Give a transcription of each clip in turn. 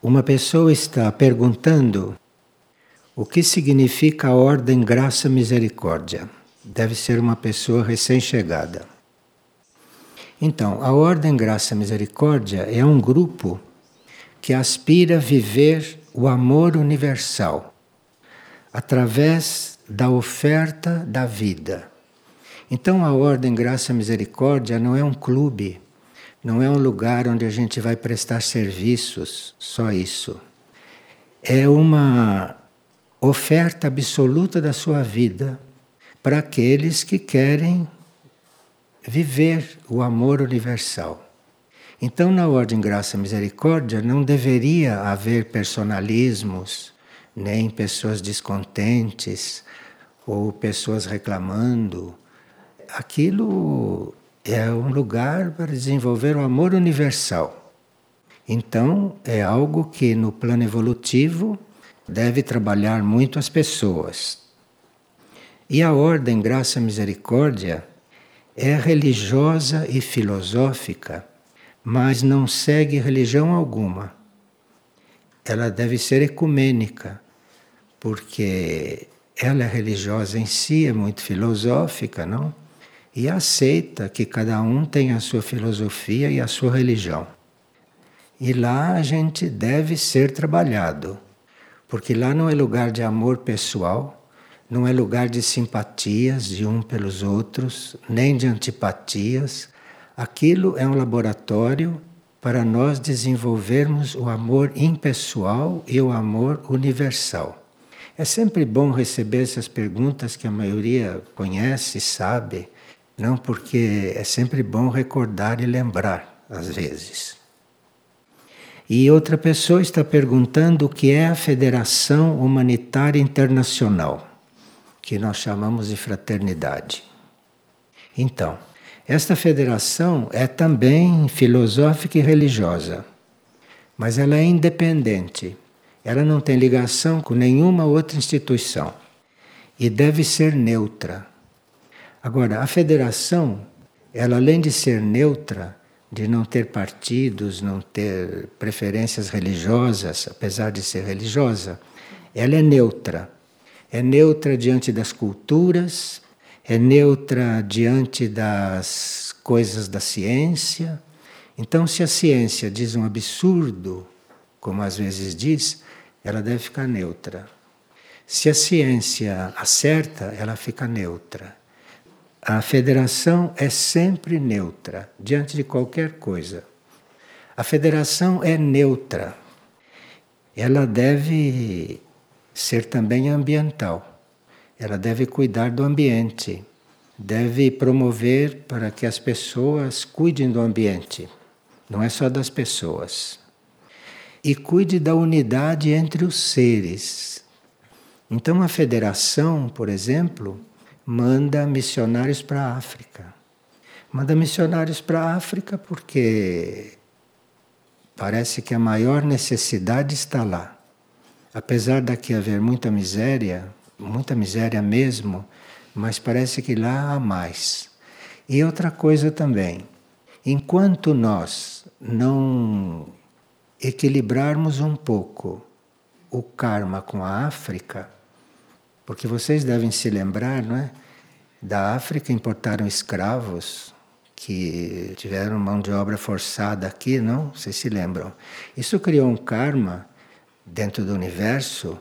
Uma pessoa está perguntando o que significa a ordem graça misericórdia. Deve ser uma pessoa recém-chegada. Então, a ordem graça misericórdia é um grupo que aspira a viver o amor universal através da oferta da vida. Então, a ordem graça misericórdia não é um clube não é um lugar onde a gente vai prestar serviços, só isso. É uma oferta absoluta da sua vida para aqueles que querem viver o amor universal. Então, na Ordem Graça e Misericórdia, não deveria haver personalismos, nem pessoas descontentes ou pessoas reclamando. Aquilo é um lugar para desenvolver o amor universal. Então, é algo que no plano evolutivo deve trabalhar muito as pessoas. E a ordem Graça Misericórdia é religiosa e filosófica, mas não segue religião alguma. Ela deve ser ecumênica, porque ela é religiosa em si, é muito filosófica, não? E aceita que cada um tem a sua filosofia e a sua religião. E lá a gente deve ser trabalhado, porque lá não é lugar de amor pessoal, não é lugar de simpatias de um pelos outros, nem de antipatias. Aquilo é um laboratório para nós desenvolvermos o amor impessoal e o amor universal. É sempre bom receber essas perguntas que a maioria conhece, sabe, não, porque é sempre bom recordar e lembrar, às vezes. E outra pessoa está perguntando o que é a Federação Humanitária Internacional, que nós chamamos de fraternidade. Então, esta federação é também filosófica e religiosa, mas ela é independente. Ela não tem ligação com nenhuma outra instituição e deve ser neutra. Agora, a federação, ela além de ser neutra, de não ter partidos, não ter preferências religiosas, apesar de ser religiosa, ela é neutra. É neutra diante das culturas, é neutra diante das coisas da ciência. Então, se a ciência diz um absurdo, como às vezes diz, ela deve ficar neutra. Se a ciência acerta, ela fica neutra. A federação é sempre neutra diante de qualquer coisa. A federação é neutra. Ela deve ser também ambiental. Ela deve cuidar do ambiente. Deve promover para que as pessoas cuidem do ambiente. Não é só das pessoas. E cuide da unidade entre os seres. Então, a federação, por exemplo, manda missionários para a África. Manda missionários para a África porque parece que a maior necessidade está lá. Apesar daqui haver muita miséria, muita miséria mesmo, mas parece que lá há mais. E outra coisa também, enquanto nós não equilibrarmos um pouco o karma com a África, porque vocês devem se lembrar, não é? Da África importaram escravos que tiveram mão de obra forçada aqui, não? Vocês se lembram? Isso criou um karma dentro do universo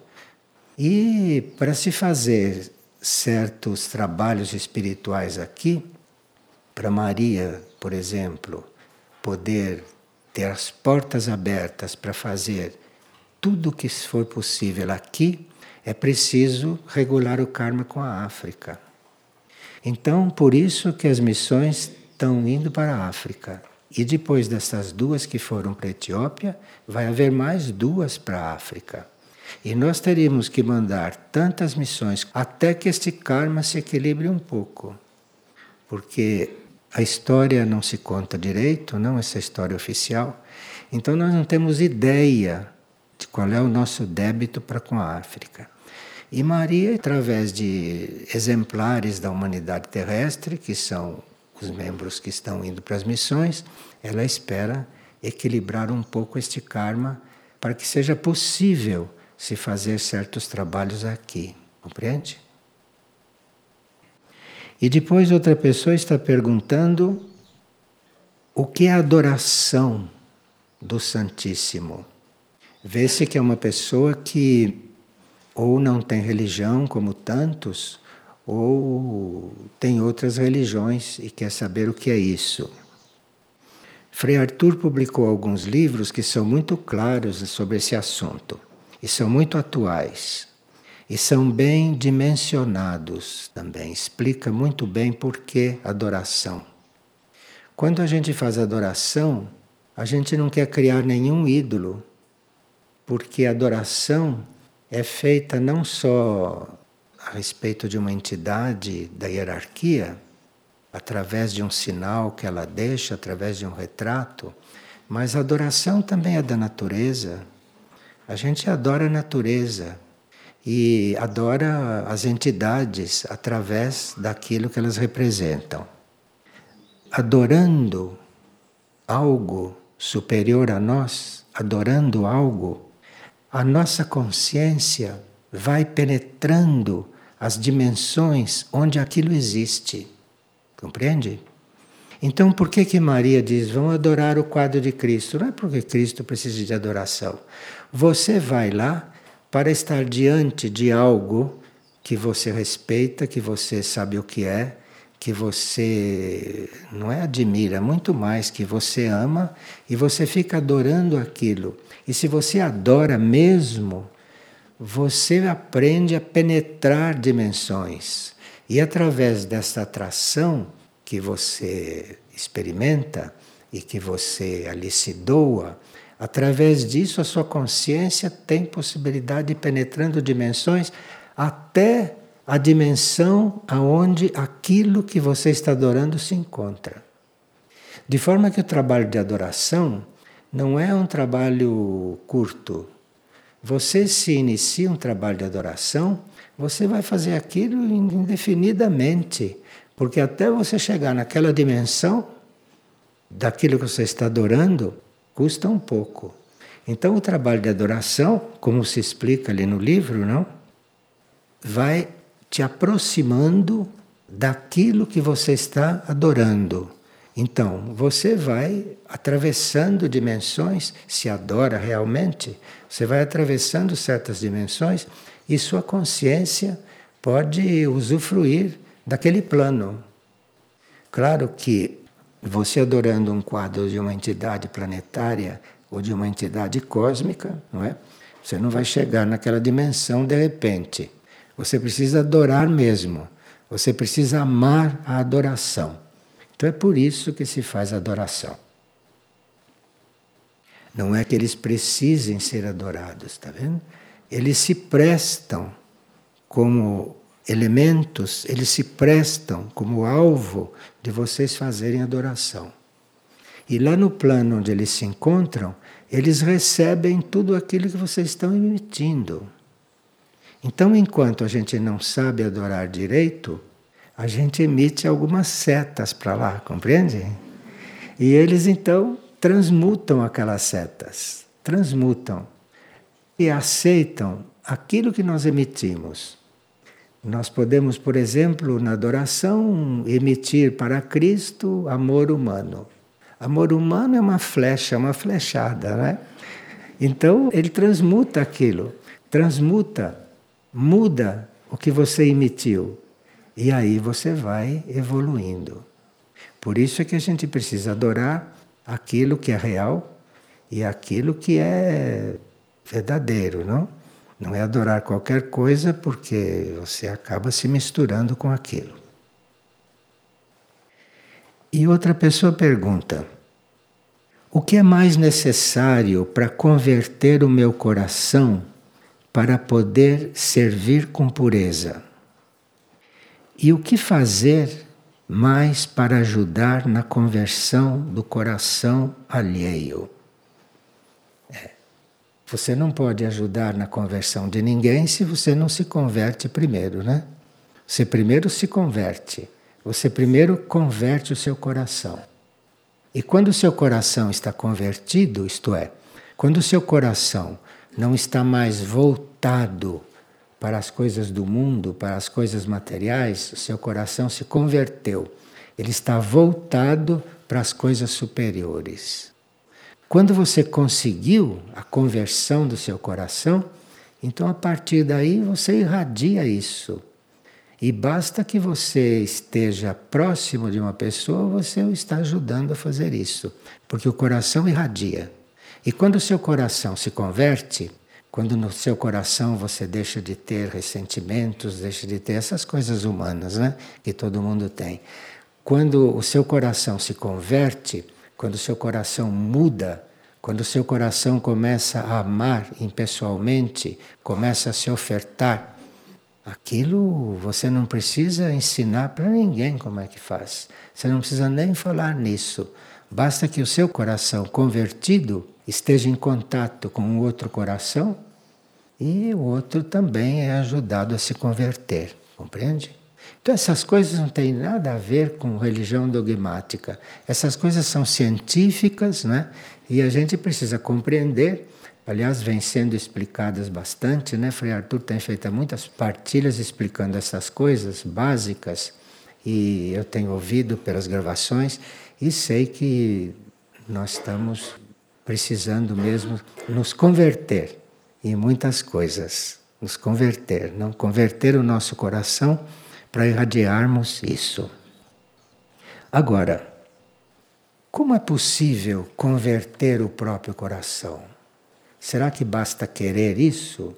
e para se fazer certos trabalhos espirituais aqui, para Maria, por exemplo, poder ter as portas abertas para fazer tudo o que for possível aqui, é preciso regular o karma com a África. Então, por isso que as missões estão indo para a África. E depois dessas duas que foram para a Etiópia, vai haver mais duas para a África. E nós teríamos que mandar tantas missões até que este karma se equilibre um pouco. Porque a história não se conta direito, não essa história oficial. Então nós não temos ideia de qual é o nosso débito para com a África. E Maria, através de exemplares da humanidade terrestre, que são os membros que estão indo para as missões, ela espera equilibrar um pouco este karma para que seja possível se fazer certos trabalhos aqui. Compreende? E depois outra pessoa está perguntando o que é adoração do Santíssimo. Vê-se que é uma pessoa que ou não tem religião como tantos, ou tem outras religiões e quer saber o que é isso. Frei Arthur publicou alguns livros que são muito claros sobre esse assunto e são muito atuais e são bem dimensionados também. Explica muito bem por que adoração. Quando a gente faz adoração, a gente não quer criar nenhum ídolo, porque adoração é feita não só a respeito de uma entidade da hierarquia, através de um sinal que ela deixa, através de um retrato, mas a adoração também é da natureza. A gente adora a natureza e adora as entidades através daquilo que elas representam. Adorando algo superior a nós, adorando algo a nossa consciência vai penetrando as dimensões onde aquilo existe. Compreende? Então, por que que Maria diz: "Vão adorar o quadro de Cristo"? Não é porque Cristo precisa de adoração. Você vai lá para estar diante de algo que você respeita, que você sabe o que é, que você não é admira, muito mais que você ama e você fica adorando aquilo. E se você adora mesmo, você aprende a penetrar dimensões. E através dessa atração que você experimenta e que você ali se doa, através disso a sua consciência tem possibilidade de penetrando dimensões até a dimensão aonde aquilo que você está adorando se encontra. De forma que o trabalho de adoração não é um trabalho curto. Você se inicia um trabalho de adoração, você vai fazer aquilo indefinidamente, porque até você chegar naquela dimensão daquilo que você está adorando, custa um pouco. Então o trabalho de adoração, como se explica ali no livro, não? Vai te aproximando daquilo que você está adorando. Então, você vai atravessando dimensões, se adora realmente, você vai atravessando certas dimensões e sua consciência pode usufruir daquele plano. Claro que você adorando um quadro de uma entidade planetária ou de uma entidade cósmica, não é? Você não vai chegar naquela dimensão de repente. Você precisa adorar mesmo. Você precisa amar a adoração. Então é por isso que se faz adoração. Não é que eles precisem ser adorados, está vendo? Eles se prestam como elementos, eles se prestam como alvo de vocês fazerem adoração. E lá no plano onde eles se encontram, eles recebem tudo aquilo que vocês estão emitindo. Então, enquanto a gente não sabe adorar direito, a gente emite algumas setas para lá, compreende? E eles então transmutam aquelas setas, transmutam e aceitam aquilo que nós emitimos. Nós podemos, por exemplo, na adoração, emitir para Cristo amor humano. Amor humano é uma flecha, uma flechada, né? Então ele transmuta aquilo, transmuta muda o que você emitiu. E aí você vai evoluindo. Por isso é que a gente precisa adorar aquilo que é real e aquilo que é verdadeiro, não? Não é adorar qualquer coisa porque você acaba se misturando com aquilo. E outra pessoa pergunta: o que é mais necessário para converter o meu coração para poder servir com pureza. E o que fazer mais para ajudar na conversão do coração alheio? É. Você não pode ajudar na conversão de ninguém se você não se converte primeiro, né? Você primeiro se converte. Você primeiro converte o seu coração. E quando o seu coração está convertido, isto é, Quando o seu coração não está mais voltado para as coisas do mundo, para as coisas materiais, o seu coração se converteu. Ele está voltado para as coisas superiores. Quando você conseguiu a conversão do seu coração, então a partir daí você irradia isso. E basta que você esteja próximo de uma pessoa, você o está ajudando a fazer isso, porque o coração irradia. E quando o seu coração se converte, quando no seu coração você deixa de ter ressentimentos, deixa de ter essas coisas humanas, né, que todo mundo tem. Quando o seu coração se converte, quando o seu coração muda, quando o seu coração começa a amar impessoalmente, começa a se ofertar, aquilo você não precisa ensinar para ninguém como é que faz. Você não precisa nem falar nisso. Basta que o seu coração convertido esteja em contato com o outro coração e o outro também é ajudado a se converter, compreende? Então, essas coisas não têm nada a ver com religião dogmática. Essas coisas são científicas, né? E a gente precisa compreender. Aliás, vem sendo explicadas bastante, né? Frei Arthur tem feito muitas partilhas explicando essas coisas básicas. E eu tenho ouvido pelas gravações e sei que nós estamos precisando mesmo nos converter em muitas coisas. Nos converter, não converter o nosso coração para irradiarmos isso. Agora, como é possível converter o próprio coração? Será que basta querer isso?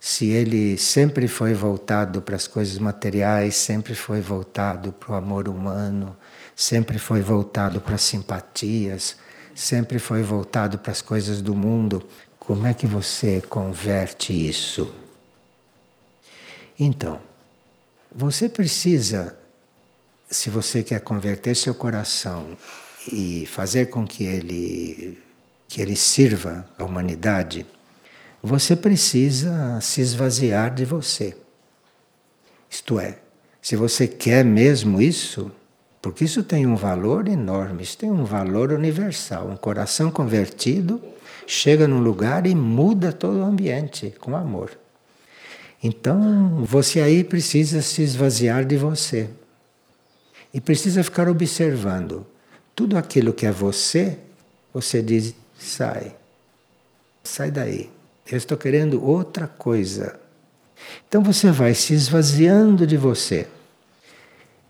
Se ele sempre foi voltado para as coisas materiais, sempre foi voltado para o amor humano, sempre foi voltado para as simpatias, sempre foi voltado para as coisas do mundo, como é que você converte isso? Então, você precisa, se você quer converter seu coração e fazer com que ele que ele sirva à humanidade, você precisa se esvaziar de você. Isto é, se você quer mesmo isso, porque isso tem um valor enorme, isso tem um valor universal. Um coração convertido chega num lugar e muda todo o ambiente com amor. Então, você aí precisa se esvaziar de você. E precisa ficar observando. Tudo aquilo que é você, você diz: sai. Sai daí. Eu estou querendo outra coisa. Então você vai se esvaziando de você.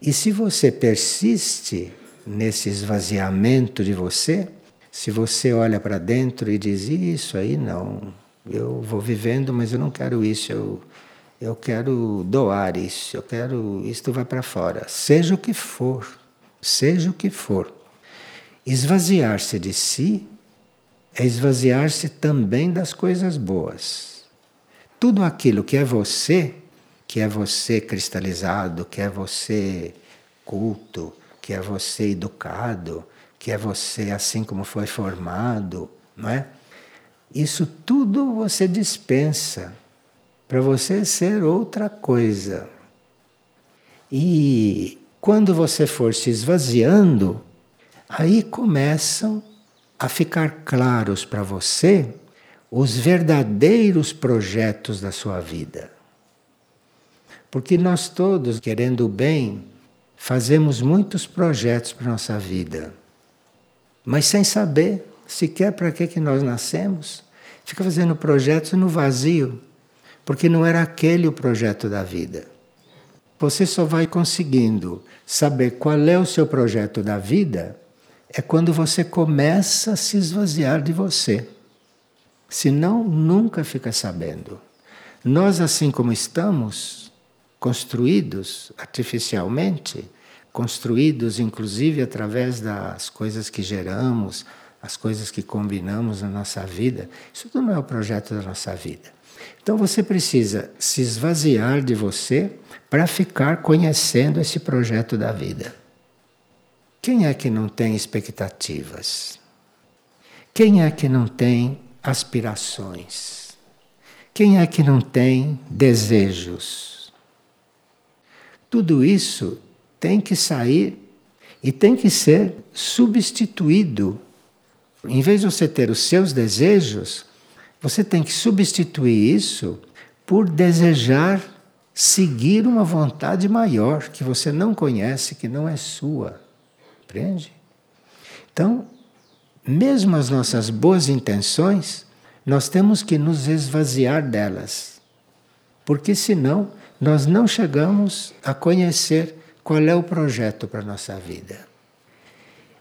E se você persiste nesse esvaziamento de você, se você olha para dentro e diz: Isso aí não, eu vou vivendo, mas eu não quero isso, eu, eu quero doar isso, eu quero. Isto vai para fora. Seja o que for, seja o que for. Esvaziar-se de si é esvaziar-se também das coisas boas. Tudo aquilo que é você, que é você cristalizado, que é você culto, que é você educado, que é você assim como foi formado, não é? Isso tudo você dispensa para você ser outra coisa. E quando você for se esvaziando, aí começam a ficar claros para você os verdadeiros projetos da sua vida. Porque nós todos, querendo o bem, fazemos muitos projetos para nossa vida, mas sem saber sequer para que, que nós nascemos. Fica fazendo projetos no vazio porque não era aquele o projeto da vida. Você só vai conseguindo saber qual é o seu projeto da vida é quando você começa a se esvaziar de você. Senão, nunca fica sabendo. Nós, assim como estamos, construídos artificialmente, construídos inclusive através das coisas que geramos, as coisas que combinamos na nossa vida, isso tudo não é o projeto da nossa vida. Então você precisa se esvaziar de você para ficar conhecendo esse projeto da vida. Quem é que não tem expectativas? Quem é que não tem aspirações? Quem é que não tem desejos? Tudo isso tem que sair e tem que ser substituído Em vez de você ter os seus desejos, você tem que substituir isso por desejar seguir uma vontade maior que você não conhece, que não é sua. Compreende? Então, mesmo as nossas boas intenções, nós temos que nos esvaziar delas. Porque senão nós não chegamos a conhecer qual é o projeto para a nossa vida.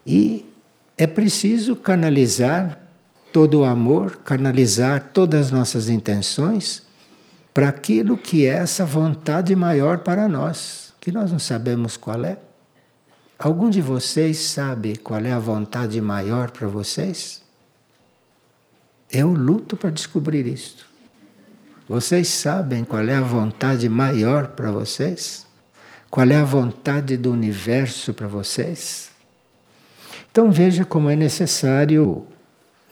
E é preciso canalizar todo o amor, canalizar todas as nossas intenções para aquilo que é essa vontade maior para nós, que nós não sabemos qual é. Algum de vocês sabe qual é a vontade maior para vocês? Eu luto para descobrir isto. Vocês sabem qual é a vontade maior para vocês? Qual é a vontade do universo para vocês? Então veja como é necessário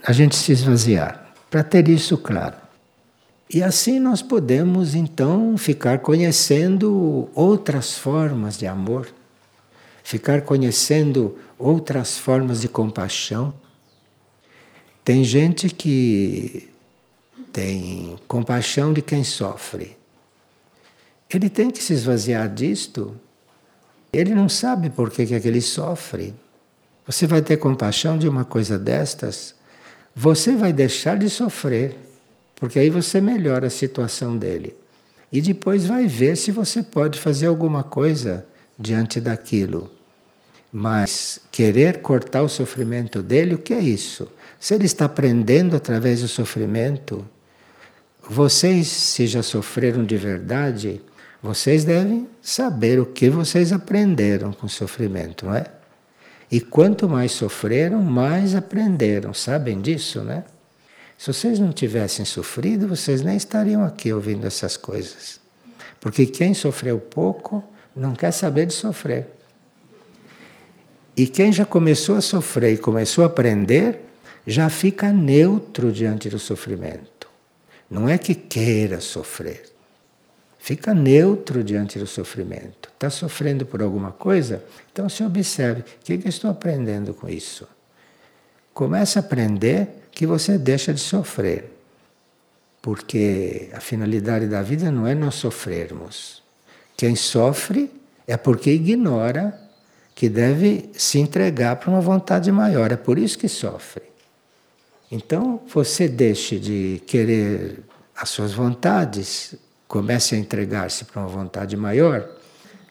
a gente se esvaziar, para ter isso claro. E assim nós podemos então ficar conhecendo outras formas de amor, ficar conhecendo outras formas de compaixão. Tem gente que tem compaixão de quem sofre. Ele tem que se esvaziar disto. Ele não sabe por que, que aquele sofre. Você vai ter compaixão de uma coisa destas, você vai deixar de sofrer, porque aí você melhora a situação dele. E depois vai ver se você pode fazer alguma coisa diante daquilo. Mas querer cortar o sofrimento dele, o que é isso? Se ele está aprendendo através do sofrimento, vocês, se já sofreram de verdade, vocês devem saber o que vocês aprenderam com o sofrimento, não é? E quanto mais sofreram, mais aprenderam. Sabem disso, né? Se vocês não tivessem sofrido, vocês nem estariam aqui ouvindo essas coisas. Porque quem sofreu pouco não quer saber de sofrer. E quem já começou a sofrer e começou a aprender, já fica neutro diante do sofrimento. Não é que queira sofrer. Fica neutro diante do sofrimento. Está sofrendo por alguma coisa? Então se observe: o que, que estou aprendendo com isso? Comece a aprender que você deixa de sofrer. Porque a finalidade da vida não é nós sofrermos. Quem sofre é porque ignora que deve se entregar para uma vontade maior. É por isso que sofre. Então você deixe de querer as suas vontades, comece a entregar-se para uma vontade maior,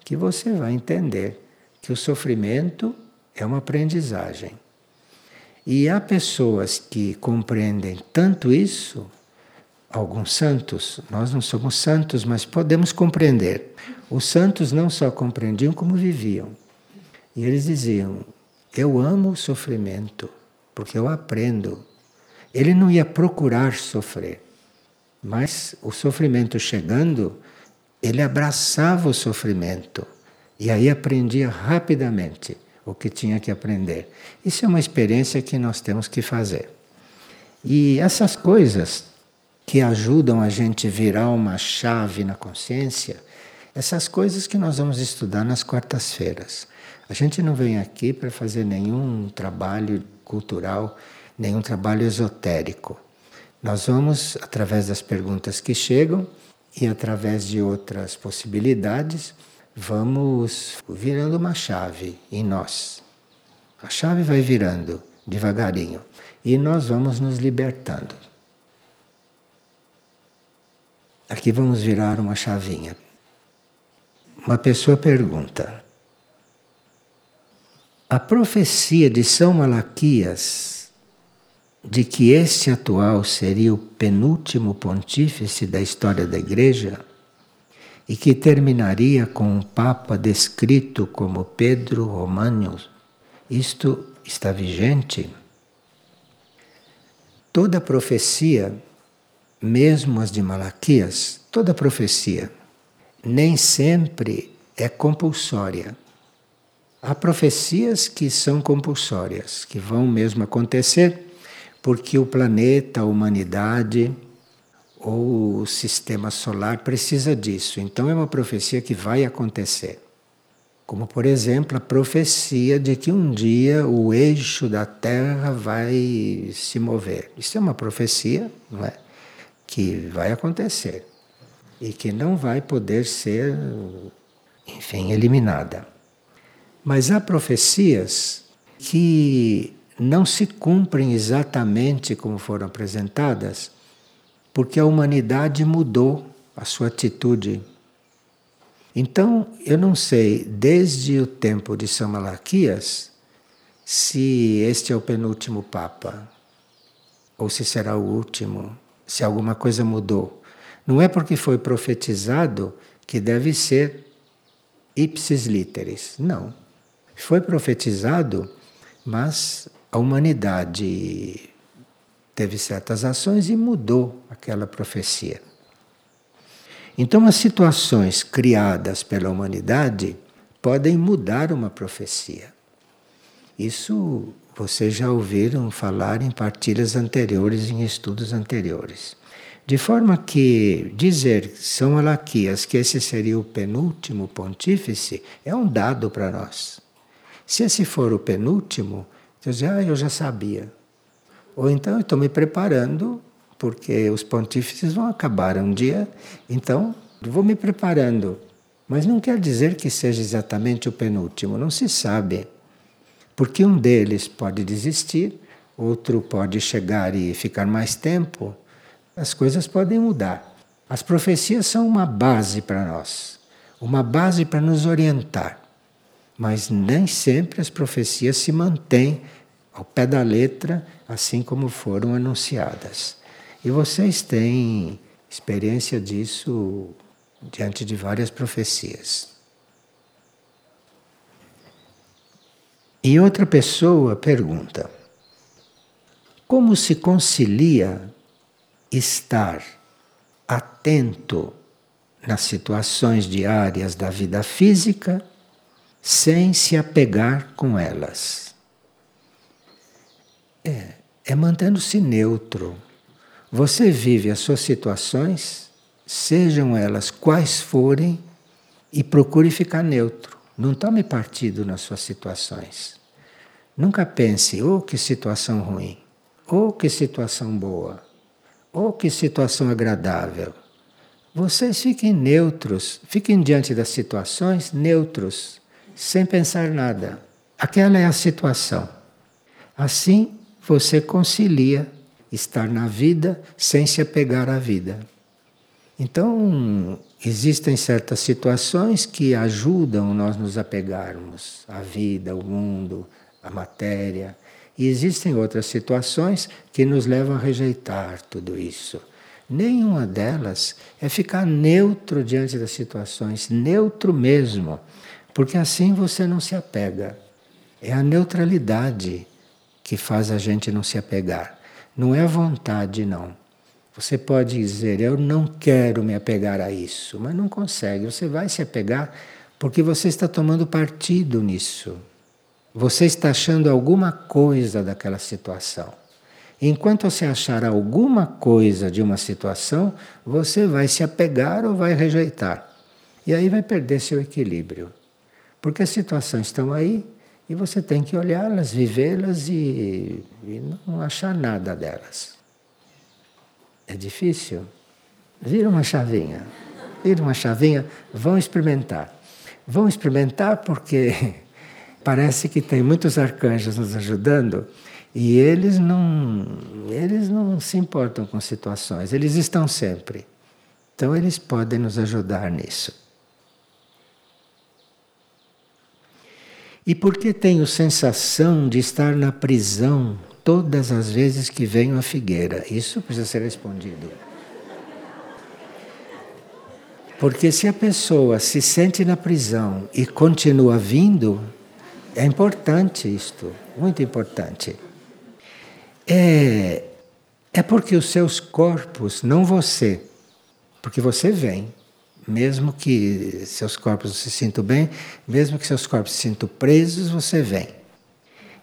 que você vai entender que o sofrimento é uma aprendizagem. E há pessoas que compreendem tanto isso, alguns santos, nós não somos santos, mas podemos compreender. Os santos não só compreendiam como viviam. E eles diziam: Eu amo o sofrimento, porque eu aprendo. Ele não ia procurar sofrer. Mas o sofrimento chegando, ele abraçava o sofrimento e aí aprendia rapidamente o que tinha que aprender. Isso é uma experiência que nós temos que fazer. E essas coisas que ajudam a gente virar uma chave na consciência, essas coisas que nós vamos estudar nas quartas-feiras. A gente não vem aqui para fazer nenhum trabalho cultural, nenhum trabalho esotérico. Nós vamos, através das perguntas que chegam e através de outras possibilidades, vamos virando uma chave em nós. A chave vai virando devagarinho e nós vamos nos libertando. Aqui vamos virar uma chavinha. Uma pessoa pergunta: A profecia de São Malaquias de que este atual seria o penúltimo pontífice da história da Igreja e que terminaria com um Papa descrito como Pedro Romano, isto está vigente? Toda profecia, mesmo as de Malaquias, toda profecia, nem sempre é compulsória. Há profecias que são compulsórias, que vão mesmo acontecer porque o planeta, a humanidade ou o sistema solar precisa disso. Então é uma profecia que vai acontecer. Como, por exemplo, a profecia de que um dia o eixo da Terra vai se mover. Isso é uma profecia, não é? Que vai acontecer e que não vai poder ser, enfim, eliminada. Mas há profecias que não se cumprem exatamente como foram apresentadas, porque a humanidade mudou a sua atitude então, eu não sei, desde o tempo de São Malaquias, se este é o penúltimo Papa, ou se será o último, se alguma coisa mudou. Não é porque foi profetizado que deve ser ipsis literis. Não. Foi profetizado, mas a humanidade teve certas ações e mudou aquela profecia. Então, as situações criadas pela humanidade podem mudar uma profecia. Isso vocês já ouviram falar em partilhas anteriores, em estudos anteriores. De forma que dizer São Malaquias que esse seria o penúltimo pontífice é um dado para nós. Se esse for o penúltimo, eu dizer, ah, eu já sabia. Ou então eu estou me preparando porque os pontífices vão acabar um dia, então vou me preparando. Mas não quer dizer que seja exatamente o penúltimo, não se sabe. Porque um deles pode desistir, outro pode chegar e ficar mais tempo. As coisas podem mudar. As profecias são uma base para nós, uma base para nos orientar. Mas nem sempre as profecias se mantêm ao pé da letra, assim como foram anunciadas. E vocês têm experiência disso diante de várias profecias. E outra pessoa pergunta: como se concilia estar atento nas situações diárias da vida física sem se apegar com elas? É, é mantendo-se neutro você vive as suas situações, sejam elas quais forem, e procure ficar neutro. Não tome partido nas suas situações. Nunca pense, oh que situação ruim, oh que situação boa, oh que situação agradável. Vocês fiquem neutros, fiquem diante das situações neutros, sem pensar nada. Aquela é a situação. Assim você concilia estar na vida sem se apegar à vida. Então, existem certas situações que ajudam nós nos apegarmos à vida, ao mundo, à matéria. E existem outras situações que nos levam a rejeitar tudo isso. Nenhuma delas é ficar neutro diante das situações, neutro mesmo, porque assim você não se apega. É a neutralidade que faz a gente não se apegar. Não é a vontade, não. Você pode dizer, eu não quero me apegar a isso, mas não consegue. Você vai se apegar porque você está tomando partido nisso. Você está achando alguma coisa daquela situação. Enquanto você achar alguma coisa de uma situação, você vai se apegar ou vai rejeitar. E aí vai perder seu equilíbrio. Porque as situações estão aí, e você tem que olhá-las, vivê-las e, e não achar nada delas. É difícil? Vira uma chavinha. Vira uma chavinha, vão experimentar. Vão experimentar porque parece que tem muitos arcanjos nos ajudando e eles não, eles não se importam com situações, eles estão sempre. Então eles podem nos ajudar nisso. E por que tenho sensação de estar na prisão todas as vezes que venho à figueira? Isso precisa ser respondido. Porque se a pessoa se sente na prisão e continua vindo, é importante isto, muito importante. É, é porque os seus corpos, não você, porque você vem, mesmo que seus corpos se sintam bem, mesmo que seus corpos se sintam presos, você vem.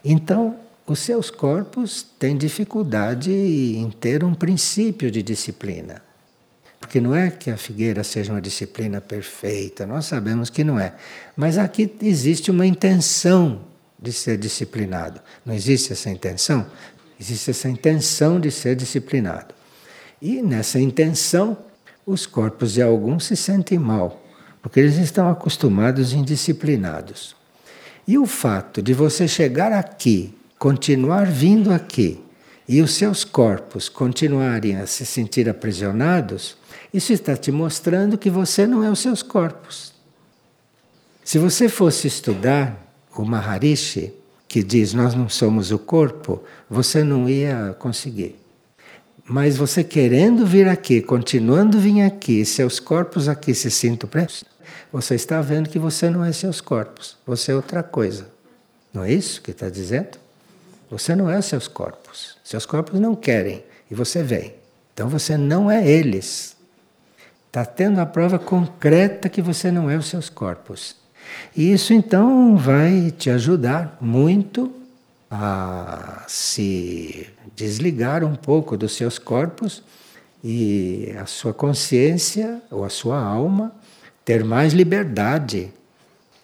Então, os seus corpos têm dificuldade em ter um princípio de disciplina. Porque não é que a figueira seja uma disciplina perfeita, nós sabemos que não é. Mas aqui existe uma intenção de ser disciplinado. Não existe essa intenção? Existe essa intenção de ser disciplinado. E nessa intenção, os corpos de alguns se sentem mal, porque eles estão acostumados indisciplinados. E o fato de você chegar aqui, continuar vindo aqui, e os seus corpos continuarem a se sentir aprisionados, isso está te mostrando que você não é os seus corpos. Se você fosse estudar o Maharishi, que diz nós não somos o corpo, você não ia conseguir. Mas você querendo vir aqui, continuando vir aqui, seus corpos aqui se sintam presos, você está vendo que você não é seus corpos, você é outra coisa. Não é isso que está dizendo? Você não é seus corpos. Seus corpos não querem e você vem. Então você não é eles. Está tendo a prova concreta que você não é os seus corpos. E isso então vai te ajudar muito a se desligar um pouco dos seus corpos e a sua consciência ou a sua alma ter mais liberdade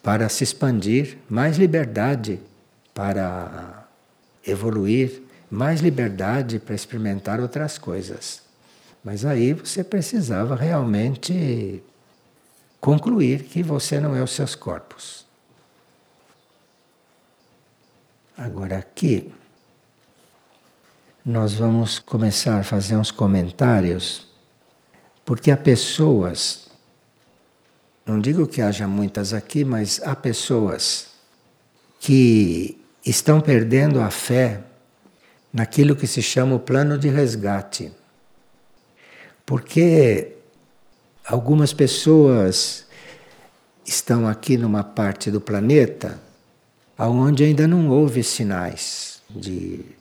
para se expandir, mais liberdade para evoluir, mais liberdade para experimentar outras coisas. Mas aí você precisava realmente concluir que você não é os seus corpos. Agora aqui nós vamos começar a fazer uns comentários, porque há pessoas, não digo que haja muitas aqui, mas há pessoas que estão perdendo a fé naquilo que se chama o plano de resgate. Porque algumas pessoas estão aqui numa parte do planeta aonde ainda não houve sinais de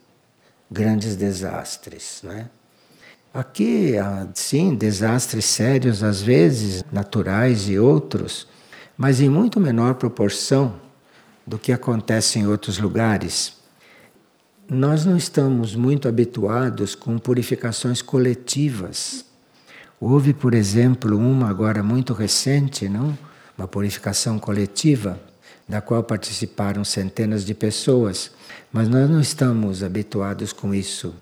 grandes desastres, né? Aqui, sim, desastres sérios às vezes, naturais e outros, mas em muito menor proporção do que acontece em outros lugares. Nós não estamos muito habituados com purificações coletivas. Houve, por exemplo, uma agora muito recente, não? Uma purificação coletiva da qual participaram centenas de pessoas, mas nós não estamos habituados com isso.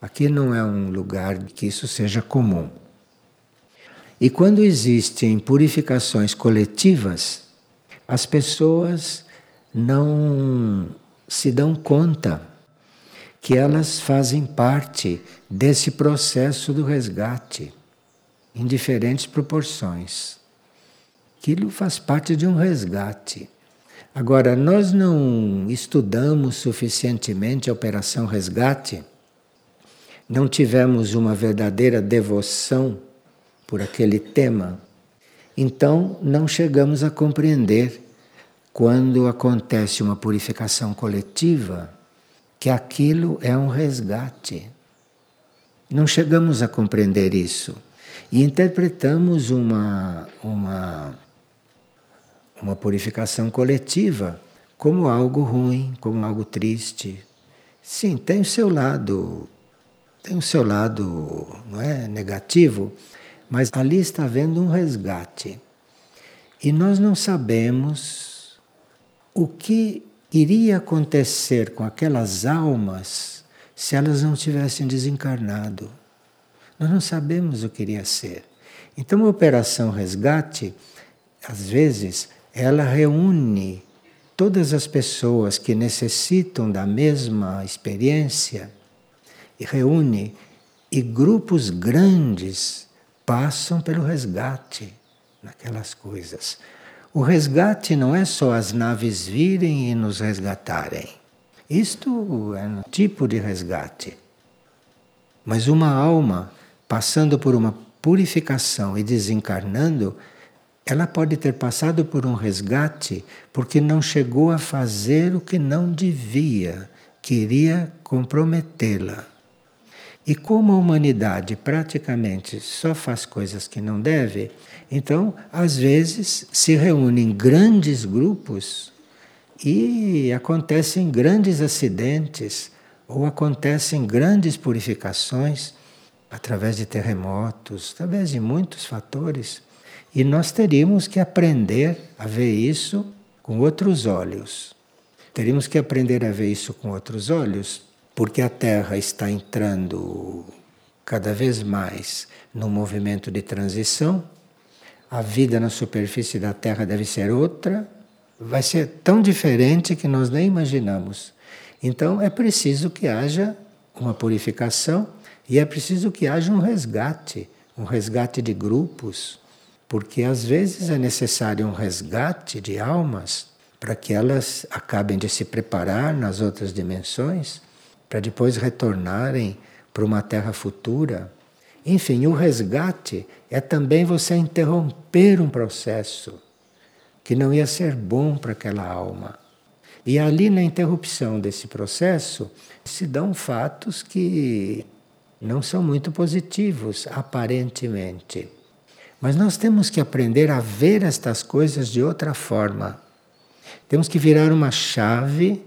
Aqui não é um lugar que isso seja comum. E quando existem purificações coletivas, as pessoas não se dão conta que elas fazem parte desse processo do resgate, em diferentes proporções. Aquilo faz parte de um resgate. Agora, nós não estudamos suficientemente a Operação Resgate, não tivemos uma verdadeira devoção por aquele tema, então não chegamos a compreender quando acontece uma purificação coletiva que aquilo é um resgate. Não chegamos a compreender isso. E interpretamos uma, uma uma purificação coletiva como algo ruim, como algo triste. Sim, tem o seu lado, tem o seu lado, não é, negativo, mas ali está havendo um resgate. E nós não sabemos o que iria acontecer com aquelas almas se elas não tivessem desencarnado. Nós não sabemos o que iria ser. Então, a operação resgate, às vezes, ela reúne todas as pessoas que necessitam da mesma experiência e reúne e grupos grandes passam pelo resgate naquelas coisas. O resgate não é só as naves virem e nos resgatarem. Isto é um tipo de resgate. Mas uma alma passando por uma purificação e desencarnando ela pode ter passado por um resgate porque não chegou a fazer o que não devia, queria comprometê-la. E como a humanidade praticamente só faz coisas que não deve, então às vezes se reúnem grandes grupos e acontecem grandes acidentes ou acontecem grandes purificações através de terremotos, através de muitos fatores. E nós teríamos que aprender a ver isso com outros olhos. Teríamos que aprender a ver isso com outros olhos, porque a Terra está entrando cada vez mais num movimento de transição. A vida na superfície da Terra deve ser outra, vai ser tão diferente que nós nem imaginamos. Então é preciso que haja uma purificação e é preciso que haja um resgate, um resgate de grupos, porque às vezes é necessário um resgate de almas para que elas acabem de se preparar nas outras dimensões, para depois retornarem para uma terra futura. Enfim, o resgate é também você interromper um processo que não ia ser bom para aquela alma. E ali na interrupção desse processo se dão fatos que não são muito positivos, aparentemente. Mas nós temos que aprender a ver estas coisas de outra forma. Temos que virar uma chave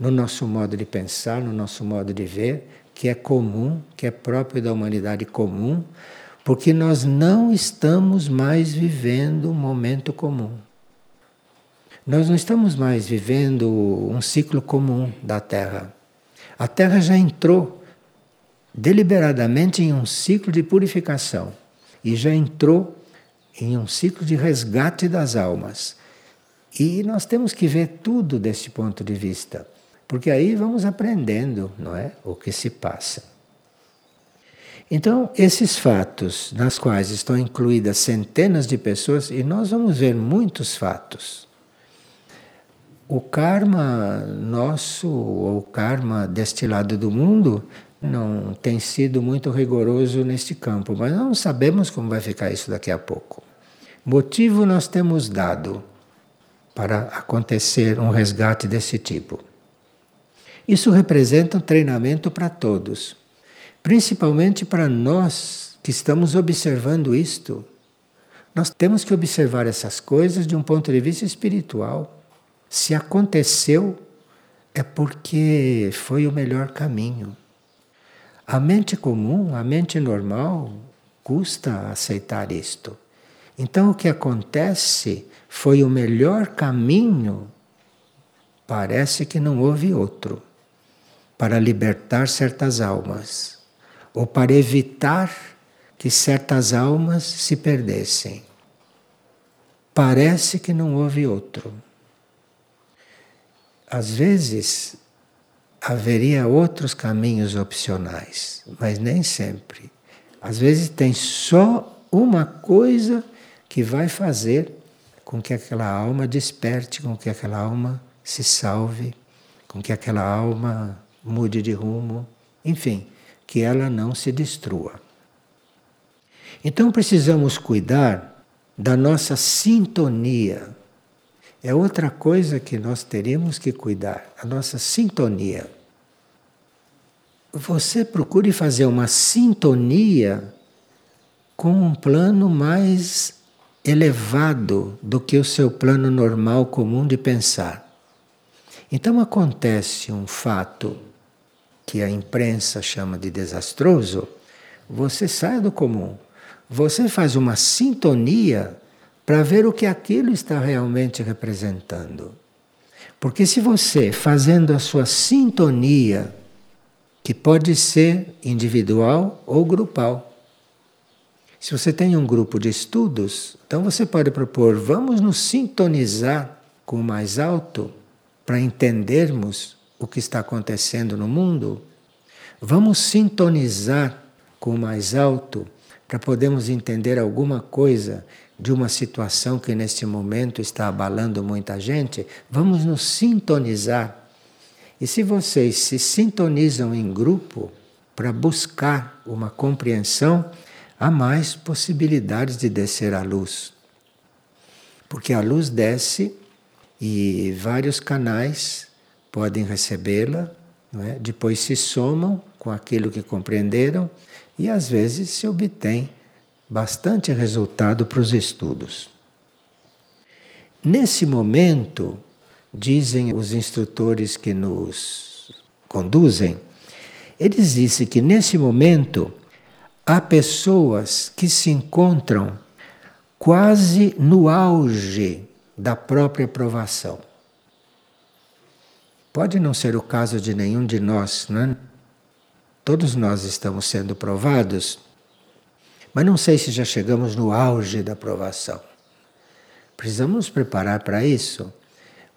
no nosso modo de pensar, no nosso modo de ver, que é comum, que é próprio da humanidade comum, porque nós não estamos mais vivendo um momento comum. Nós não estamos mais vivendo um ciclo comum da Terra. A Terra já entrou deliberadamente em um ciclo de purificação e já entrou em um ciclo de resgate das almas. E nós temos que ver tudo desse ponto de vista, porque aí vamos aprendendo, não é, o que se passa. Então, esses fatos, nas quais estão incluídas centenas de pessoas, e nós vamos ver muitos fatos. O karma nosso, ou o karma deste lado do mundo, não tem sido muito rigoroso neste campo, mas não sabemos como vai ficar isso daqui a pouco. Motivo nós temos dado para acontecer um resgate desse tipo. Isso representa um treinamento para todos, principalmente para nós que estamos observando isto. Nós temos que observar essas coisas de um ponto de vista espiritual. Se aconteceu, é porque foi o melhor caminho. A mente comum, a mente normal, custa aceitar isto. Então o que acontece foi o melhor caminho, parece que não houve outro, para libertar certas almas, ou para evitar que certas almas se perdessem. Parece que não houve outro. Às vezes haveria outros caminhos opcionais, mas nem sempre. Às vezes tem só uma coisa que vai fazer com que aquela alma desperte, com que aquela alma se salve, com que aquela alma mude de rumo, enfim, que ela não se destrua. Então precisamos cuidar da nossa sintonia. É outra coisa que nós teríamos que cuidar, a nossa sintonia. Você procure fazer uma sintonia com um plano mais elevado do que o seu plano normal comum de pensar. Então acontece um fato que a imprensa chama de desastroso, você sai do comum. Você faz uma sintonia para ver o que aquilo está realmente representando. Porque se você, fazendo a sua sintonia, que pode ser individual ou grupal, se você tem um grupo de estudos, então você pode propor: vamos nos sintonizar com o mais alto para entendermos o que está acontecendo no mundo. Vamos sintonizar com o mais alto para podermos entender alguma coisa de uma situação que neste momento está abalando muita gente. Vamos nos sintonizar. E se vocês se sintonizam em grupo para buscar uma compreensão, há mais possibilidades de descer a luz. Porque a luz desce e vários canais podem recebê-la, é? depois se somam com aquilo que compreenderam e às vezes se obtém bastante resultado para os estudos. Nesse momento, dizem os instrutores que nos conduzem, eles dizem que nesse momento há pessoas que se encontram quase no auge da própria provação. Pode não ser o caso de nenhum de nós, né? Todos nós estamos sendo provados, mas não sei se já chegamos no auge da provação. Precisamos nos preparar para isso.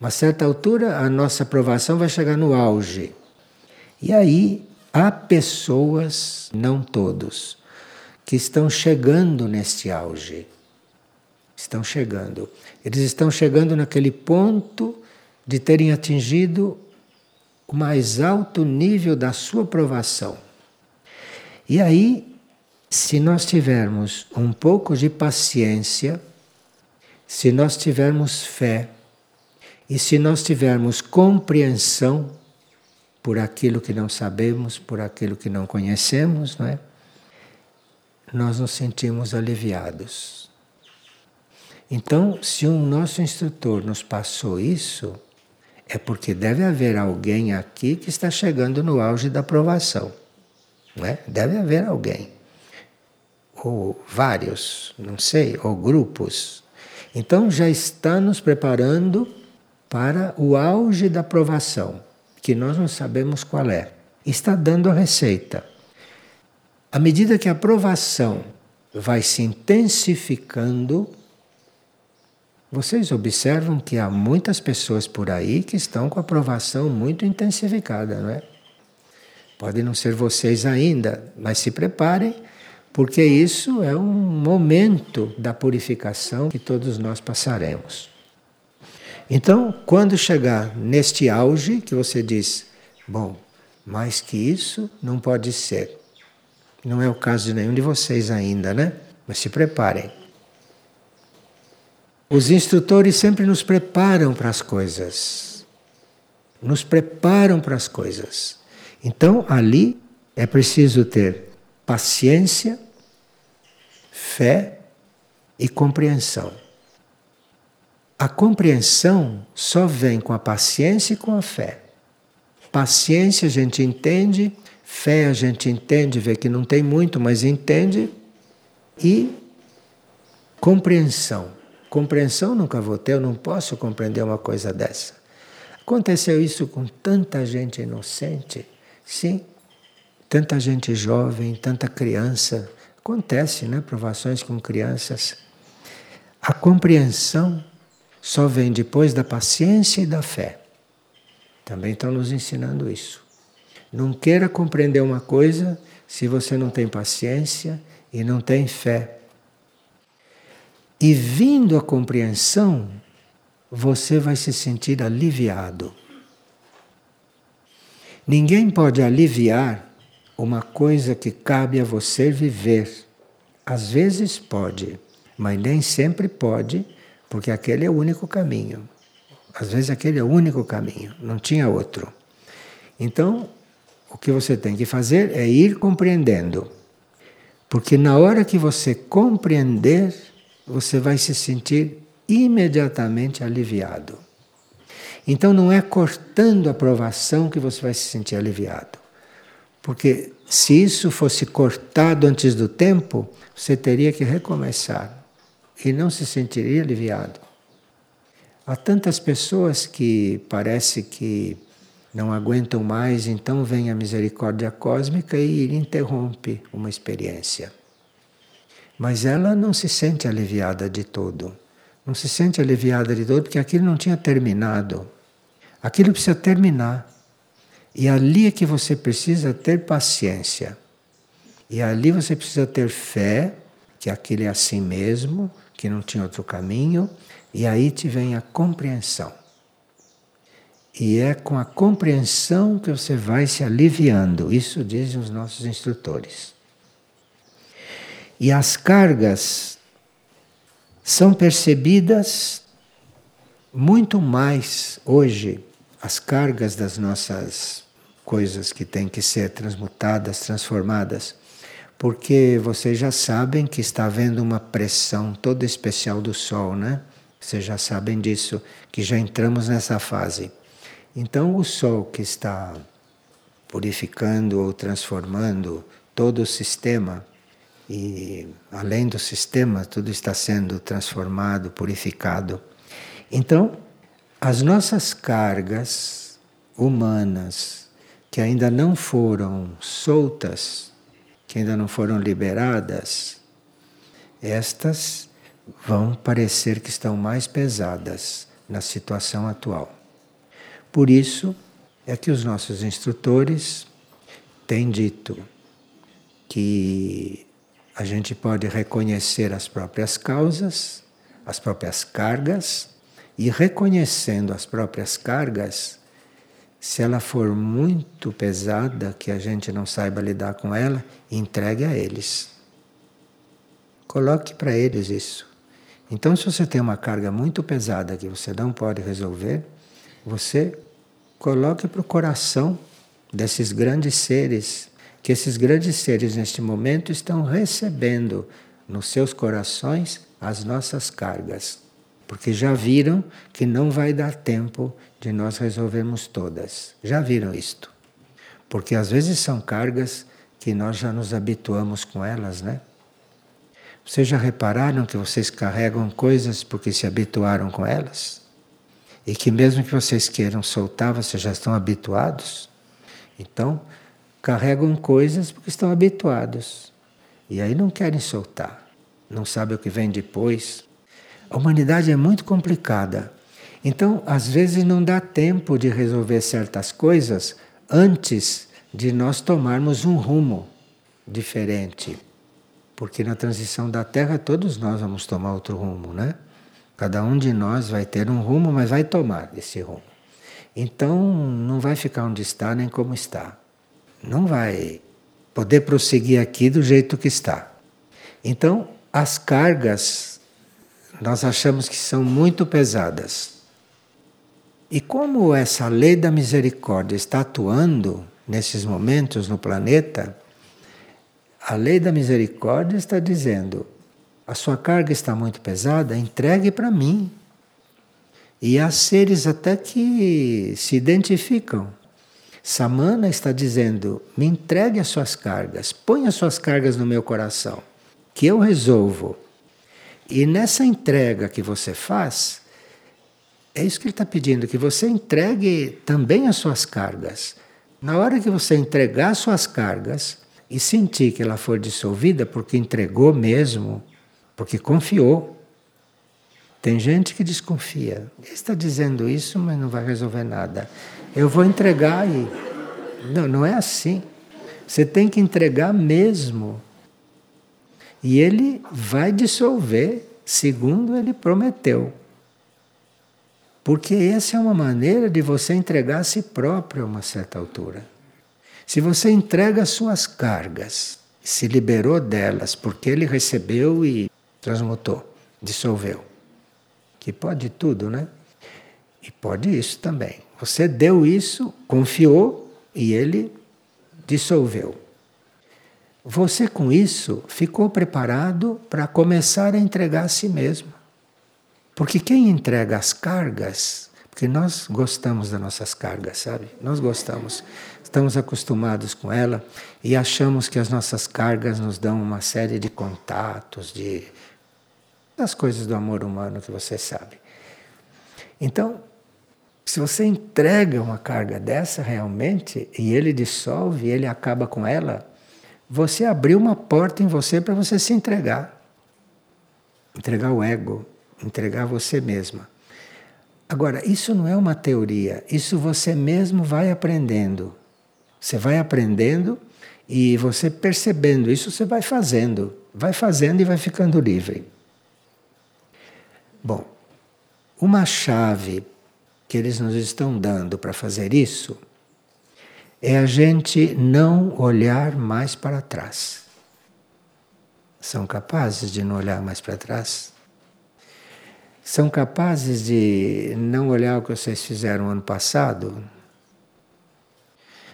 Uma certa altura, a nossa aprovação vai chegar no auge. E aí, há pessoas, não todos, que estão chegando neste auge. Estão chegando. Eles estão chegando naquele ponto de terem atingido o mais alto nível da sua provação. E aí, se nós tivermos um pouco de paciência, se nós tivermos fé e se nós tivermos compreensão por aquilo que não sabemos, por aquilo que não conhecemos, não é? Nós nos sentimos aliviados. Então, se um nosso instrutor nos passou isso, é porque deve haver alguém aqui que está chegando no auge da aprovação. Não é? Deve haver alguém. Ou vários, não sei, ou grupos. Então já está nos preparando para o auge da aprovação, que nós não sabemos qual é. Está dando a receita. À medida que a aprovação vai se intensificando, vocês observam que há muitas pessoas por aí que estão com a aprovação muito intensificada, não é? Pode não ser vocês ainda, mas se preparem, porque isso é um momento da purificação que todos nós passaremos. Então, quando chegar neste auge que você diz, bom, mais que isso não pode ser. Não é o caso de nenhum de vocês ainda, né? Mas se preparem. Os instrutores sempre nos preparam para as coisas. Nos preparam para as coisas. Então, ali é preciso ter paciência, fé e compreensão. A compreensão só vem com a paciência e com a fé. Paciência a gente entende, fé a gente entende, vê que não tem muito, mas entende, e compreensão Compreensão nunca vou ter, eu não posso compreender uma coisa dessa. Aconteceu isso com tanta gente inocente, sim, tanta gente jovem, tanta criança. Acontece, né? Provações com crianças. A compreensão só vem depois da paciência e da fé. Também estão nos ensinando isso. Não queira compreender uma coisa se você não tem paciência e não tem fé e vindo a compreensão, você vai se sentir aliviado. Ninguém pode aliviar uma coisa que cabe a você viver. Às vezes pode, mas nem sempre pode, porque aquele é o único caminho. Às vezes aquele é o único caminho, não tinha outro. Então, o que você tem que fazer é ir compreendendo. Porque na hora que você compreender, você vai se sentir imediatamente aliviado. Então não é cortando a provação que você vai se sentir aliviado. Porque se isso fosse cortado antes do tempo, você teria que recomeçar e não se sentiria aliviado. Há tantas pessoas que parece que não aguentam mais, então vem a misericórdia cósmica e interrompe uma experiência. Mas ela não se sente aliviada de todo. Não se sente aliviada de todo porque aquilo não tinha terminado. Aquilo precisa terminar. E ali é que você precisa ter paciência. E ali você precisa ter fé, que aquilo é assim mesmo, que não tinha outro caminho. E aí te vem a compreensão. E é com a compreensão que você vai se aliviando. Isso dizem os nossos instrutores. E as cargas são percebidas muito mais hoje, as cargas das nossas coisas que têm que ser transmutadas, transformadas, porque vocês já sabem que está havendo uma pressão toda especial do Sol, né? Vocês já sabem disso, que já entramos nessa fase. Então, o Sol que está purificando ou transformando todo o sistema e além do sistema, tudo está sendo transformado, purificado. Então, as nossas cargas humanas que ainda não foram soltas, que ainda não foram liberadas, estas vão parecer que estão mais pesadas na situação atual. Por isso é que os nossos instrutores têm dito que a gente pode reconhecer as próprias causas, as próprias cargas, e reconhecendo as próprias cargas, se ela for muito pesada, que a gente não saiba lidar com ela, entregue a eles. Coloque para eles isso. Então, se você tem uma carga muito pesada que você não pode resolver, você coloque para o coração desses grandes seres, que esses grandes seres neste momento estão recebendo nos seus corações as nossas cargas, porque já viram que não vai dar tempo de nós resolvermos todas. Já viram isto? Porque às vezes são cargas que nós já nos habituamos com elas, né? Vocês já repararam que vocês carregam coisas porque se habituaram com elas? E que mesmo que vocês queiram soltar, vocês já estão habituados? Então, carregam coisas porque estão habituados. E aí não querem soltar. Não sabem o que vem depois. A humanidade é muito complicada. Então, às vezes não dá tempo de resolver certas coisas antes de nós tomarmos um rumo diferente. Porque na transição da Terra todos nós vamos tomar outro rumo, né? Cada um de nós vai ter um rumo, mas vai tomar esse rumo. Então não vai ficar onde está nem como está. Não vai poder prosseguir aqui do jeito que está. Então, as cargas nós achamos que são muito pesadas. E como essa lei da misericórdia está atuando nesses momentos no planeta, a lei da misericórdia está dizendo: a sua carga está muito pesada, entregue para mim. E há seres até que se identificam. Samana está dizendo: me entregue as suas cargas, põe as suas cargas no meu coração, que eu resolvo. E nessa entrega que você faz, é isso que ele está pedindo, que você entregue também as suas cargas. Na hora que você entregar as suas cargas e sentir que ela for dissolvida, porque entregou mesmo, porque confiou. Tem gente que desconfia. Ele está dizendo isso, mas não vai resolver nada. Eu vou entregar e. Não, não é assim. Você tem que entregar mesmo. E ele vai dissolver, segundo ele prometeu. Porque essa é uma maneira de você entregar a si próprio a uma certa altura. Se você entrega as suas cargas, se liberou delas, porque ele recebeu e transmutou, dissolveu. Que pode tudo, né? E pode isso também. Você deu isso, confiou e ele dissolveu. Você com isso ficou preparado para começar a entregar a si mesmo. Porque quem entrega as cargas, porque nós gostamos das nossas cargas, sabe? Nós gostamos. Estamos acostumados com ela e achamos que as nossas cargas nos dão uma série de contatos, de das coisas do amor humano que você sabe. Então, se você entrega uma carga dessa realmente e ele dissolve, ele acaba com ela, você abriu uma porta em você para você se entregar. Entregar o ego, entregar você mesma. Agora, isso não é uma teoria, isso você mesmo vai aprendendo. Você vai aprendendo e você percebendo isso, você vai fazendo. Vai fazendo e vai ficando livre. Bom, uma chave que eles nos estão dando para fazer isso é a gente não olhar mais para trás. São capazes de não olhar mais para trás? São capazes de não olhar o que vocês fizeram ano passado?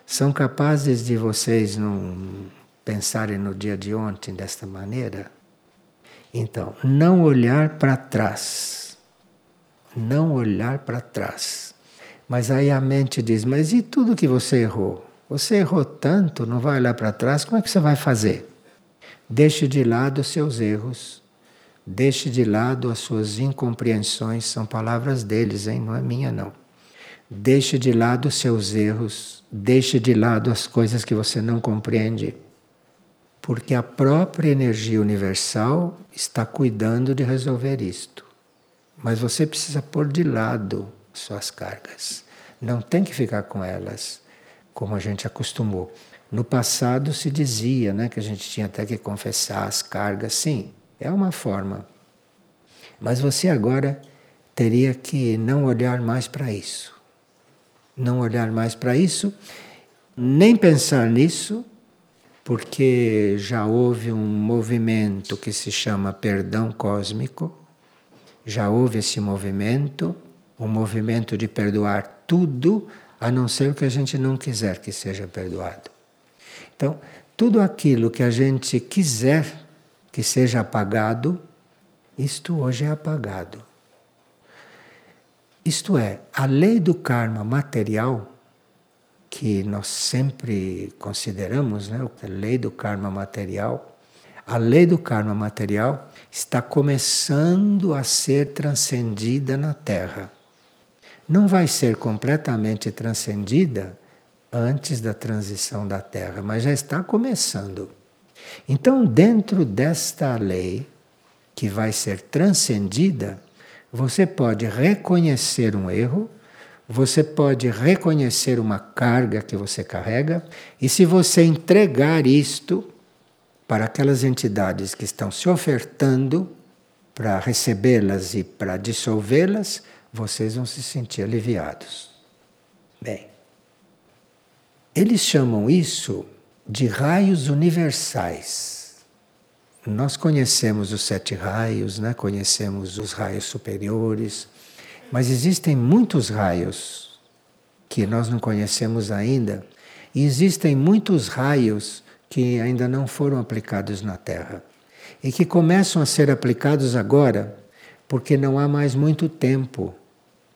São capazes de vocês não pensarem no dia de ontem desta maneira? Então, não olhar para trás. Não olhar para trás. Mas aí a mente diz: Mas e tudo que você errou? Você errou tanto, não vai olhar para trás, como é que você vai fazer? Deixe de lado os seus erros, deixe de lado as suas incompreensões, são palavras deles, hein? não é minha não. Deixe de lado os seus erros, deixe de lado as coisas que você não compreende, porque a própria energia universal está cuidando de resolver isto. Mas você precisa pôr de lado suas cargas. Não tem que ficar com elas, como a gente acostumou. No passado se dizia né, que a gente tinha até que confessar as cargas. Sim, é uma forma. Mas você agora teria que não olhar mais para isso. Não olhar mais para isso, nem pensar nisso, porque já houve um movimento que se chama perdão cósmico, já houve esse movimento, um movimento de perdoar tudo, a não ser o que a gente não quiser que seja perdoado. Então, tudo aquilo que a gente quiser que seja apagado, isto hoje é apagado. Isto é, a lei do karma material, que nós sempre consideramos, né, a lei do karma material, a lei do karma material está começando a ser transcendida na Terra. Não vai ser completamente transcendida antes da transição da Terra, mas já está começando. Então, dentro desta lei, que vai ser transcendida, você pode reconhecer um erro, você pode reconhecer uma carga que você carrega, e se você entregar isto para aquelas entidades que estão se ofertando para recebê-las e para dissolvê-las, vocês vão se sentir aliviados. Bem, eles chamam isso de raios universais. Nós conhecemos os sete raios, né? conhecemos os raios superiores, mas existem muitos raios que nós não conhecemos ainda, e existem muitos raios que ainda não foram aplicados na Terra e que começam a ser aplicados agora, porque não há mais muito tempo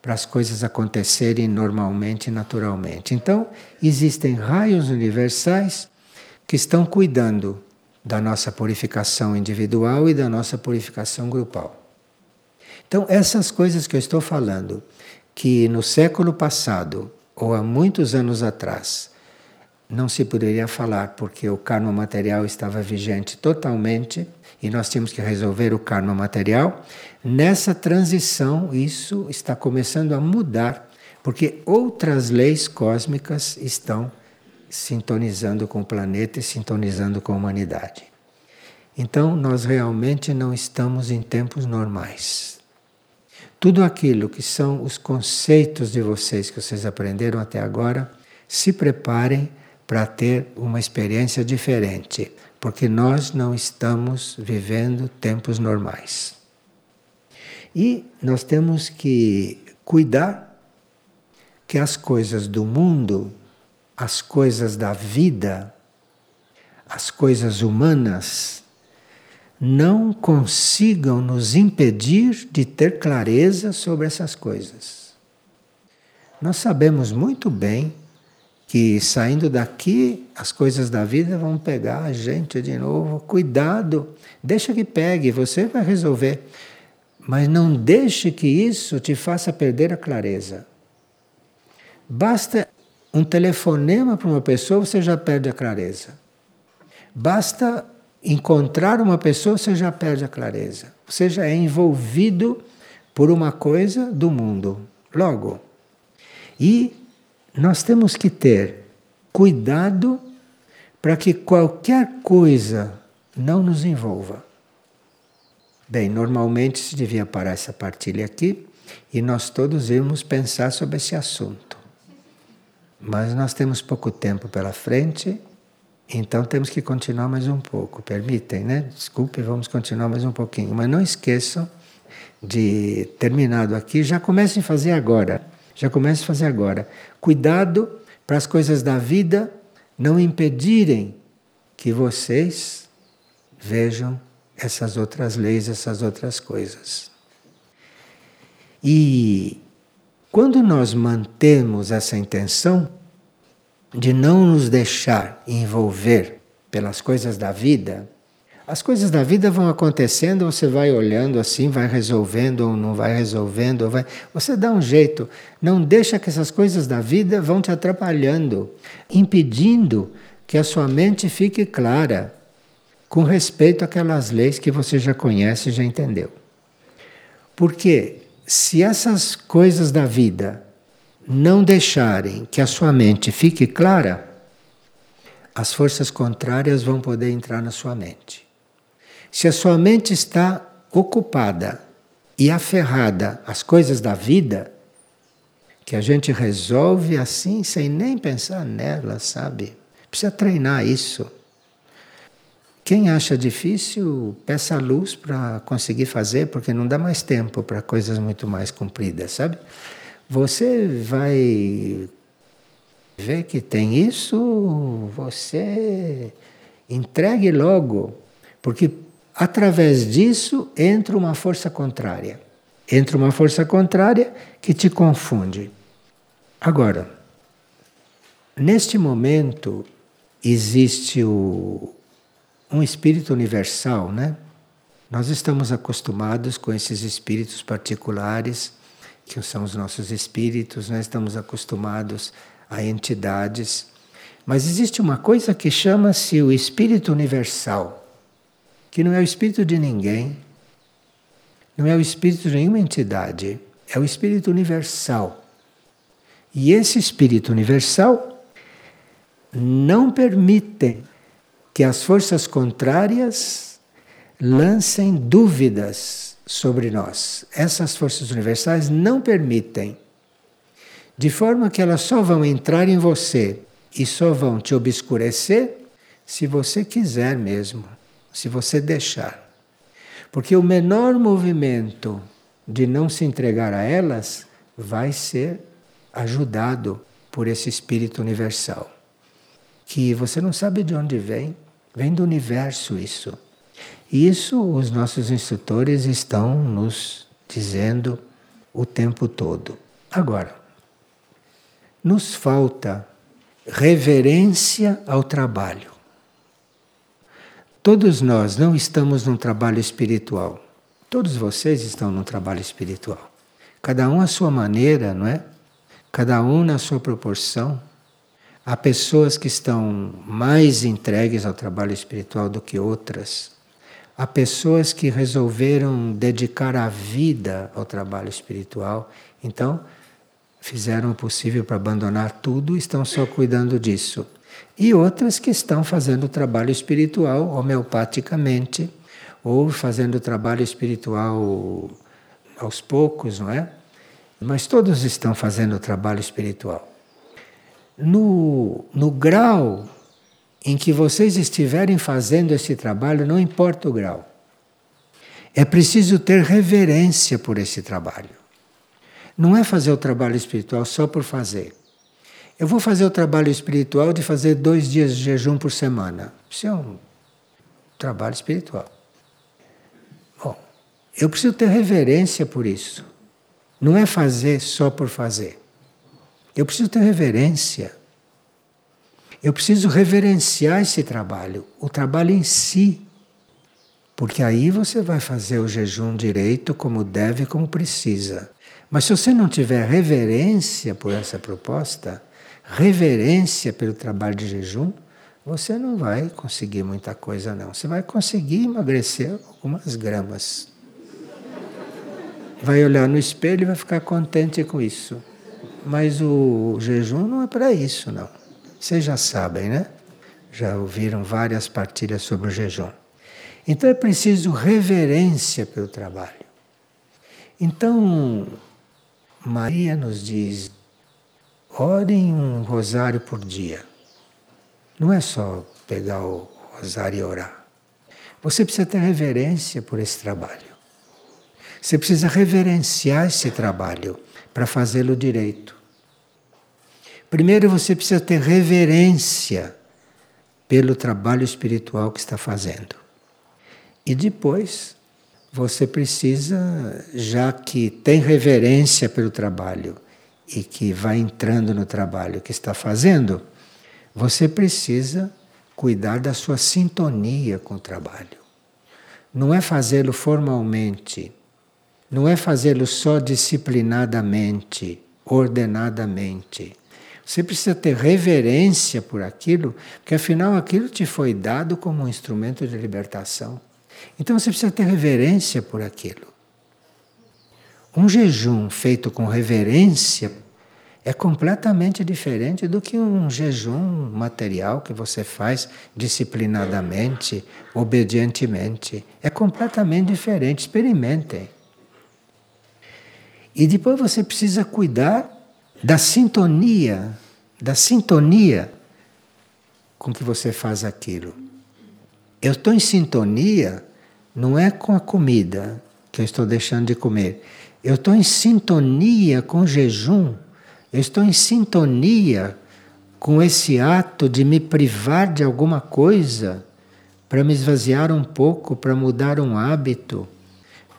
para as coisas acontecerem normalmente e naturalmente. Então, existem raios universais que estão cuidando da nossa purificação individual e da nossa purificação grupal. Então, essas coisas que eu estou falando, que no século passado ou há muitos anos atrás não se poderia falar porque o karma material estava vigente totalmente e nós tínhamos que resolver o karma material. Nessa transição, isso está começando a mudar, porque outras leis cósmicas estão sintonizando com o planeta e sintonizando com a humanidade. Então, nós realmente não estamos em tempos normais. Tudo aquilo que são os conceitos de vocês que vocês aprenderam até agora, se preparem para ter uma experiência diferente porque nós não estamos vivendo tempos normais. E nós temos que cuidar que as coisas do mundo, as coisas da vida, as coisas humanas, não consigam nos impedir de ter clareza sobre essas coisas. Nós sabemos muito bem que saindo daqui as coisas da vida vão pegar a gente de novo. Cuidado, deixa que pegue, você vai resolver. Mas não deixe que isso te faça perder a clareza. Basta um telefonema para uma pessoa, você já perde a clareza. Basta encontrar uma pessoa, você já perde a clareza. Você já é envolvido por uma coisa do mundo. Logo. E nós temos que ter cuidado para que qualquer coisa não nos envolva. Bem, normalmente se devia parar essa partilha aqui e nós todos irmos pensar sobre esse assunto. Mas nós temos pouco tempo pela frente, então temos que continuar mais um pouco. Permitem, né? Desculpe, vamos continuar mais um pouquinho. Mas não esqueçam de, terminado aqui, já comecem a fazer agora. Já comece a fazer agora. Cuidado para as coisas da vida não impedirem que vocês vejam essas outras leis, essas outras coisas. E quando nós mantemos essa intenção de não nos deixar envolver pelas coisas da vida, As coisas da vida vão acontecendo, você vai olhando assim, vai resolvendo ou não vai resolvendo, ou vai... você dá um jeito. Não deixa que essas coisas da vida vão te atrapalhando, impedindo que a sua mente fique clara com respeito àquelas leis que você já conhece e já entendeu. Porque se essas coisas da vida não deixarem que a sua mente fique clara, as forças contrárias vão poder entrar na sua mente. Se a sua mente está ocupada e aferrada às coisas da vida, que a gente resolve assim sem nem pensar nelas, sabe? Precisa treinar isso. Quem acha difícil, peça luz para conseguir fazer, porque não dá mais tempo para coisas muito mais compridas, sabe? Você vai ver que tem isso, você entregue logo, porque Através disso entra uma força contrária. Entra uma força contrária que te confunde. Agora, neste momento existe o, um espírito universal, né? Nós estamos acostumados com esses espíritos particulares, que são os nossos espíritos, nós né? estamos acostumados a entidades. Mas existe uma coisa que chama-se o espírito universal que não é o espírito de ninguém, não é o espírito de nenhuma entidade, é o espírito universal. E esse espírito universal não permite que as forças contrárias lancem dúvidas sobre nós. Essas forças universais não permitem. De forma que elas só vão entrar em você e só vão te obscurecer se você quiser mesmo se você deixar. Porque o menor movimento de não se entregar a elas vai ser ajudado por esse espírito universal. Que você não sabe de onde vem, vem do universo isso. Isso os nossos instrutores estão nos dizendo o tempo todo. Agora, nos falta reverência ao trabalho. Todos nós não estamos num trabalho espiritual. Todos vocês estão num trabalho espiritual. Cada um à sua maneira, não é? Cada um na sua proporção. Há pessoas que estão mais entregues ao trabalho espiritual do que outras. Há pessoas que resolveram dedicar a vida ao trabalho espiritual. Então, fizeram o possível para abandonar tudo e estão só cuidando disso e outras que estão fazendo trabalho espiritual homeopaticamente ou fazendo trabalho espiritual aos poucos, não é? Mas todos estão fazendo trabalho espiritual. No, no grau em que vocês estiverem fazendo esse trabalho, não importa o grau. É preciso ter reverência por esse trabalho. Não é fazer o trabalho espiritual só por fazer. Eu vou fazer o trabalho espiritual de fazer dois dias de jejum por semana. Isso é um trabalho espiritual. Bom, eu preciso ter reverência por isso. Não é fazer só por fazer. Eu preciso ter reverência. Eu preciso reverenciar esse trabalho, o trabalho em si. Porque aí você vai fazer o jejum direito, como deve, como precisa. Mas se você não tiver reverência por essa proposta, reverência pelo trabalho de jejum, você não vai conseguir muita coisa não. Você vai conseguir emagrecer algumas gramas. Vai olhar no espelho e vai ficar contente com isso. Mas o jejum não é para isso, não. Vocês já sabem, né? Já ouviram várias partilhas sobre o jejum. Então é preciso reverência pelo trabalho. Então, Maria nos diz: Orem um rosário por dia. Não é só pegar o rosário e orar. Você precisa ter reverência por esse trabalho. Você precisa reverenciar esse trabalho para fazê-lo direito. Primeiro você precisa ter reverência pelo trabalho espiritual que está fazendo. E depois você precisa, já que tem reverência pelo trabalho e que vai entrando no trabalho que está fazendo, você precisa cuidar da sua sintonia com o trabalho. não é fazê-lo formalmente, não é fazê-lo só disciplinadamente, ordenadamente. Você precisa ter reverência por aquilo, porque afinal aquilo te foi dado como um instrumento de libertação. Então você precisa ter reverência por aquilo. Um jejum feito com reverência é completamente diferente do que um jejum material que você faz disciplinadamente, obedientemente. É completamente diferente. Experimentem. E depois você precisa cuidar da sintonia, da sintonia com que você faz aquilo. Eu estou em sintonia não é com a comida que eu estou deixando de comer. Eu estou em sintonia com o jejum. Eu estou em sintonia com esse ato de me privar de alguma coisa para me esvaziar um pouco, para mudar um hábito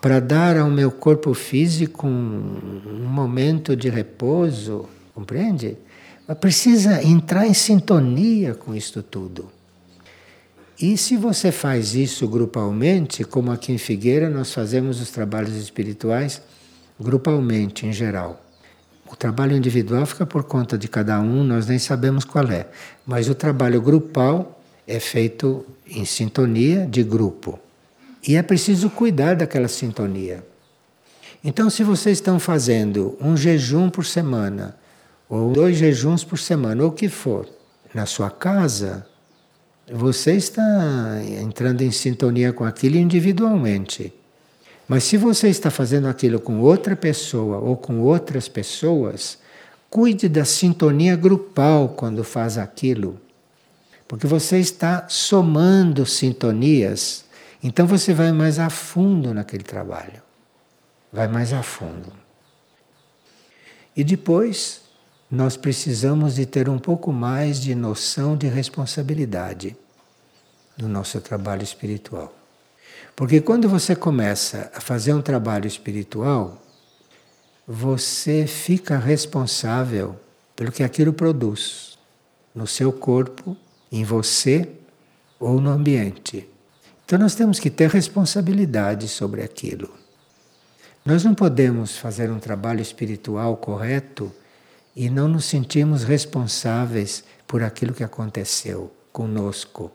para dar ao meu corpo físico um, um momento de repouso, compreende? Mas precisa entrar em sintonia com isto tudo. E se você faz isso grupalmente, como aqui em Figueira nós fazemos os trabalhos espirituais grupalmente em geral. O trabalho individual fica por conta de cada um, nós nem sabemos qual é. Mas o trabalho grupal é feito em sintonia de grupo. E é preciso cuidar daquela sintonia. Então, se vocês estão fazendo um jejum por semana, ou dois jejuns por semana, ou o que for, na sua casa, você está entrando em sintonia com aquilo individualmente. Mas se você está fazendo aquilo com outra pessoa ou com outras pessoas, cuide da sintonia grupal quando faz aquilo. Porque você está somando sintonias então você vai mais a fundo naquele trabalho. Vai mais a fundo. E depois, nós precisamos de ter um pouco mais de noção de responsabilidade no nosso trabalho espiritual. Porque quando você começa a fazer um trabalho espiritual, você fica responsável pelo que aquilo produz no seu corpo, em você ou no ambiente. Então nós temos que ter responsabilidade sobre aquilo. Nós não podemos fazer um trabalho espiritual correto e não nos sentirmos responsáveis por aquilo que aconteceu conosco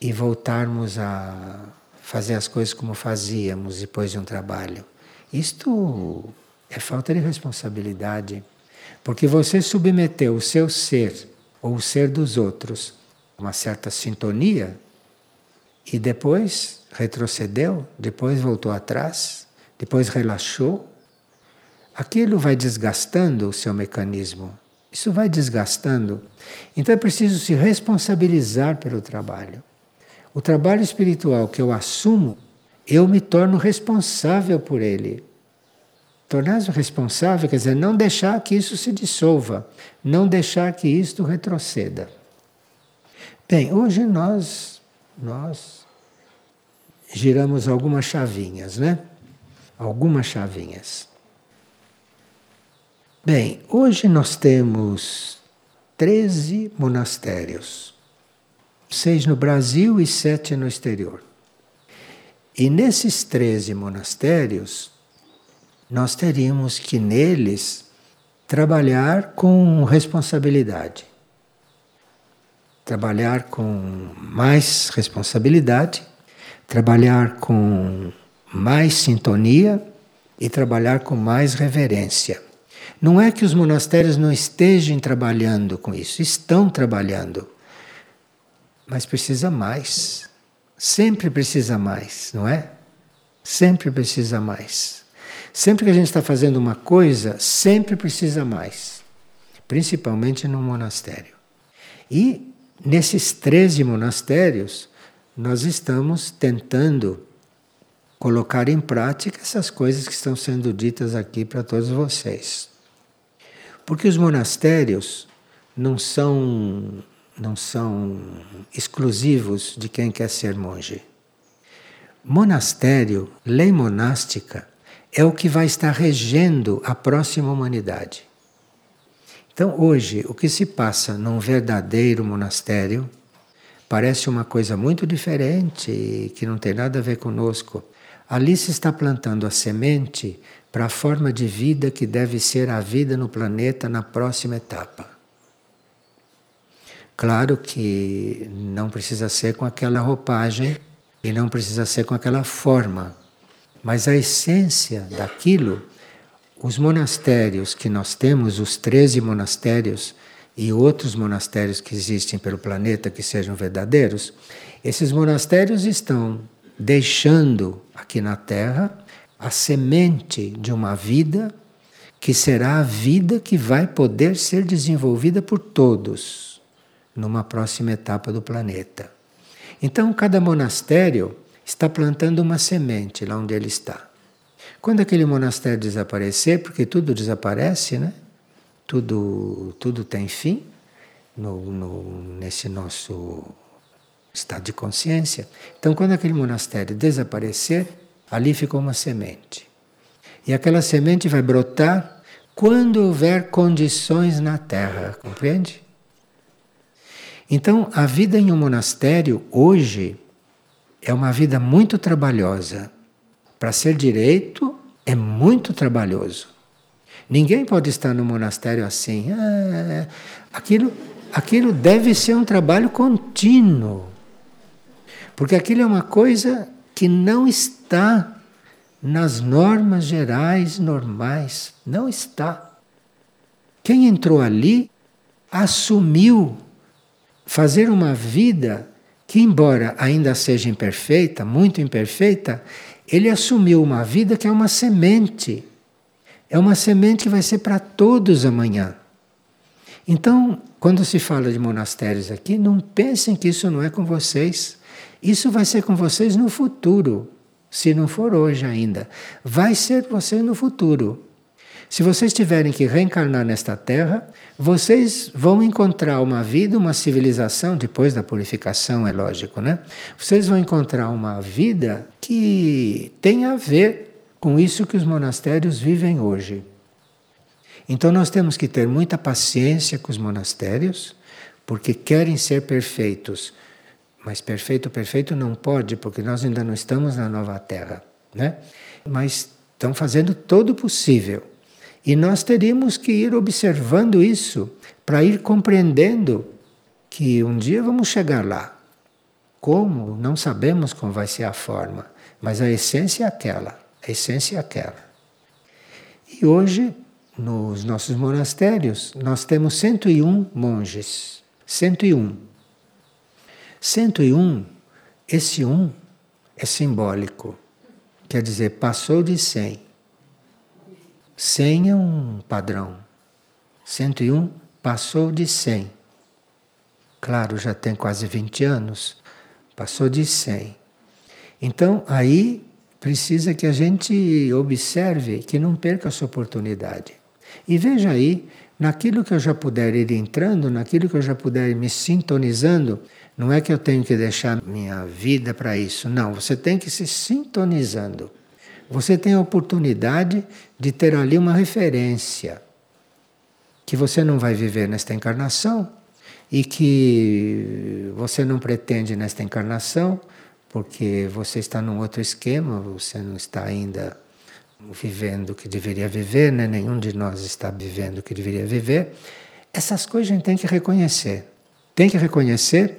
e voltarmos a fazer as coisas como fazíamos depois de um trabalho. Isto é falta de responsabilidade, porque você submeteu o seu ser ou o ser dos outros a uma certa sintonia e depois retrocedeu, depois voltou atrás, depois relaxou. Aquilo vai desgastando o seu mecanismo. Isso vai desgastando. Então é preciso se responsabilizar pelo trabalho. O trabalho espiritual que eu assumo, eu me torno responsável por ele. Tornar-se responsável quer dizer não deixar que isso se dissolva, não deixar que isto retroceda. Bem, hoje nós nós giramos algumas chavinhas, né? Algumas chavinhas. Bem, hoje nós temos 13 monastérios, seis no Brasil e sete no exterior. E nesses 13 monastérios, nós teríamos que neles trabalhar com responsabilidade trabalhar com mais responsabilidade, trabalhar com mais sintonia e trabalhar com mais reverência. Não é que os monastérios não estejam trabalhando com isso, estão trabalhando, mas precisa mais. Sempre precisa mais, não é? Sempre precisa mais. Sempre que a gente está fazendo uma coisa, sempre precisa mais, principalmente no monastério. E Nesses 13 monastérios, nós estamos tentando colocar em prática essas coisas que estão sendo ditas aqui para todos vocês. Porque os monastérios não são não são exclusivos de quem quer ser monge. Monastério, lei monástica, é o que vai estar regendo a próxima humanidade. Então, hoje, o que se passa num verdadeiro monastério parece uma coisa muito diferente, que não tem nada a ver conosco. Ali se está plantando a semente para a forma de vida que deve ser a vida no planeta na próxima etapa. Claro que não precisa ser com aquela roupagem e não precisa ser com aquela forma, mas a essência daquilo, os monastérios que nós temos, os 13 monastérios e outros monastérios que existem pelo planeta que sejam verdadeiros, esses monastérios estão deixando aqui na Terra a semente de uma vida que será a vida que vai poder ser desenvolvida por todos numa próxima etapa do planeta. Então, cada monastério está plantando uma semente lá onde ele está. Quando aquele monastério desaparecer, porque tudo desaparece, né? Tudo, tudo tem fim no, no, nesse nosso estado de consciência. Então, quando aquele monastério desaparecer, ali ficou uma semente. E aquela semente vai brotar quando houver condições na Terra, compreende? Então, a vida em um monastério hoje é uma vida muito trabalhosa. Para ser direito, é muito trabalhoso. Ninguém pode estar no monastério assim. Ah, aquilo, aquilo deve ser um trabalho contínuo. Porque aquilo é uma coisa que não está nas normas gerais normais. Não está. Quem entrou ali assumiu fazer uma vida que, embora ainda seja imperfeita, muito imperfeita, ele assumiu uma vida que é uma semente. É uma semente que vai ser para todos amanhã. Então, quando se fala de monastérios aqui, não pensem que isso não é com vocês. Isso vai ser com vocês no futuro, se não for hoje ainda. Vai ser com vocês no futuro. Se vocês tiverem que reencarnar nesta terra, vocês vão encontrar uma vida, uma civilização, depois da purificação, é lógico, né? Vocês vão encontrar uma vida que tem a ver com isso que os monastérios vivem hoje. Então nós temos que ter muita paciência com os monastérios, porque querem ser perfeitos. Mas perfeito, perfeito não pode, porque nós ainda não estamos na nova terra, né? Mas estão fazendo todo o possível e nós teríamos que ir observando isso para ir compreendendo que um dia vamos chegar lá. Como? Não sabemos como vai ser a forma, mas a essência é aquela. A essência é aquela. E hoje, nos nossos monastérios, nós temos 101 monges. 101. 101, esse um é simbólico. Quer dizer, passou de 100. 100 é um padrão. 101 passou de 100. Claro, já tem quase 20 anos, passou de 100. Então, aí precisa que a gente observe que não perca essa oportunidade. E veja aí, naquilo que eu já puder ir entrando, naquilo que eu já puder ir me sintonizando, não é que eu tenho que deixar minha vida para isso. Não, você tem que se sintonizando. Você tem a oportunidade de ter ali uma referência que você não vai viver nesta encarnação e que você não pretende nesta encarnação, porque você está num outro esquema, você não está ainda vivendo o que deveria viver, né? nenhum de nós está vivendo o que deveria viver. Essas coisas a gente tem que reconhecer. Tem que reconhecer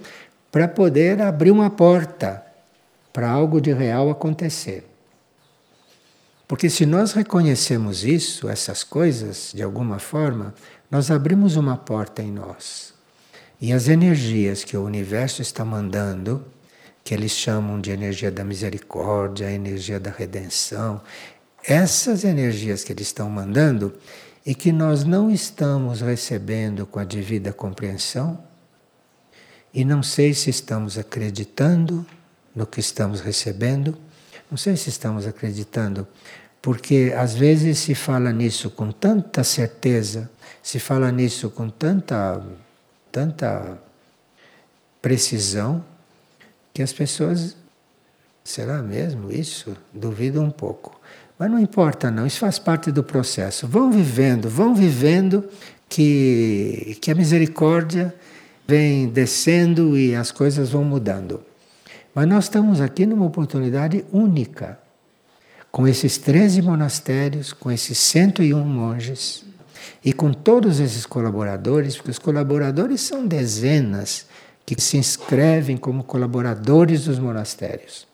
para poder abrir uma porta para algo de real acontecer. Porque se nós reconhecemos isso, essas coisas, de alguma forma, nós abrimos uma porta em nós. E as energias que o universo está mandando, que eles chamam de energia da misericórdia, energia da redenção, essas energias que eles estão mandando e que nós não estamos recebendo com a devida compreensão, e não sei se estamos acreditando no que estamos recebendo, não sei se estamos acreditando, porque às vezes se fala nisso com tanta certeza, se fala nisso com tanta, tanta precisão, que as pessoas, será mesmo isso? Duvidam um pouco. Mas não importa não, isso faz parte do processo. Vão vivendo, vão vivendo que, que a misericórdia vem descendo e as coisas vão mudando. Mas nós estamos aqui numa oportunidade única, com esses 13 monastérios, com esses 101 monges e com todos esses colaboradores, porque os colaboradores são dezenas que se inscrevem como colaboradores dos monastérios.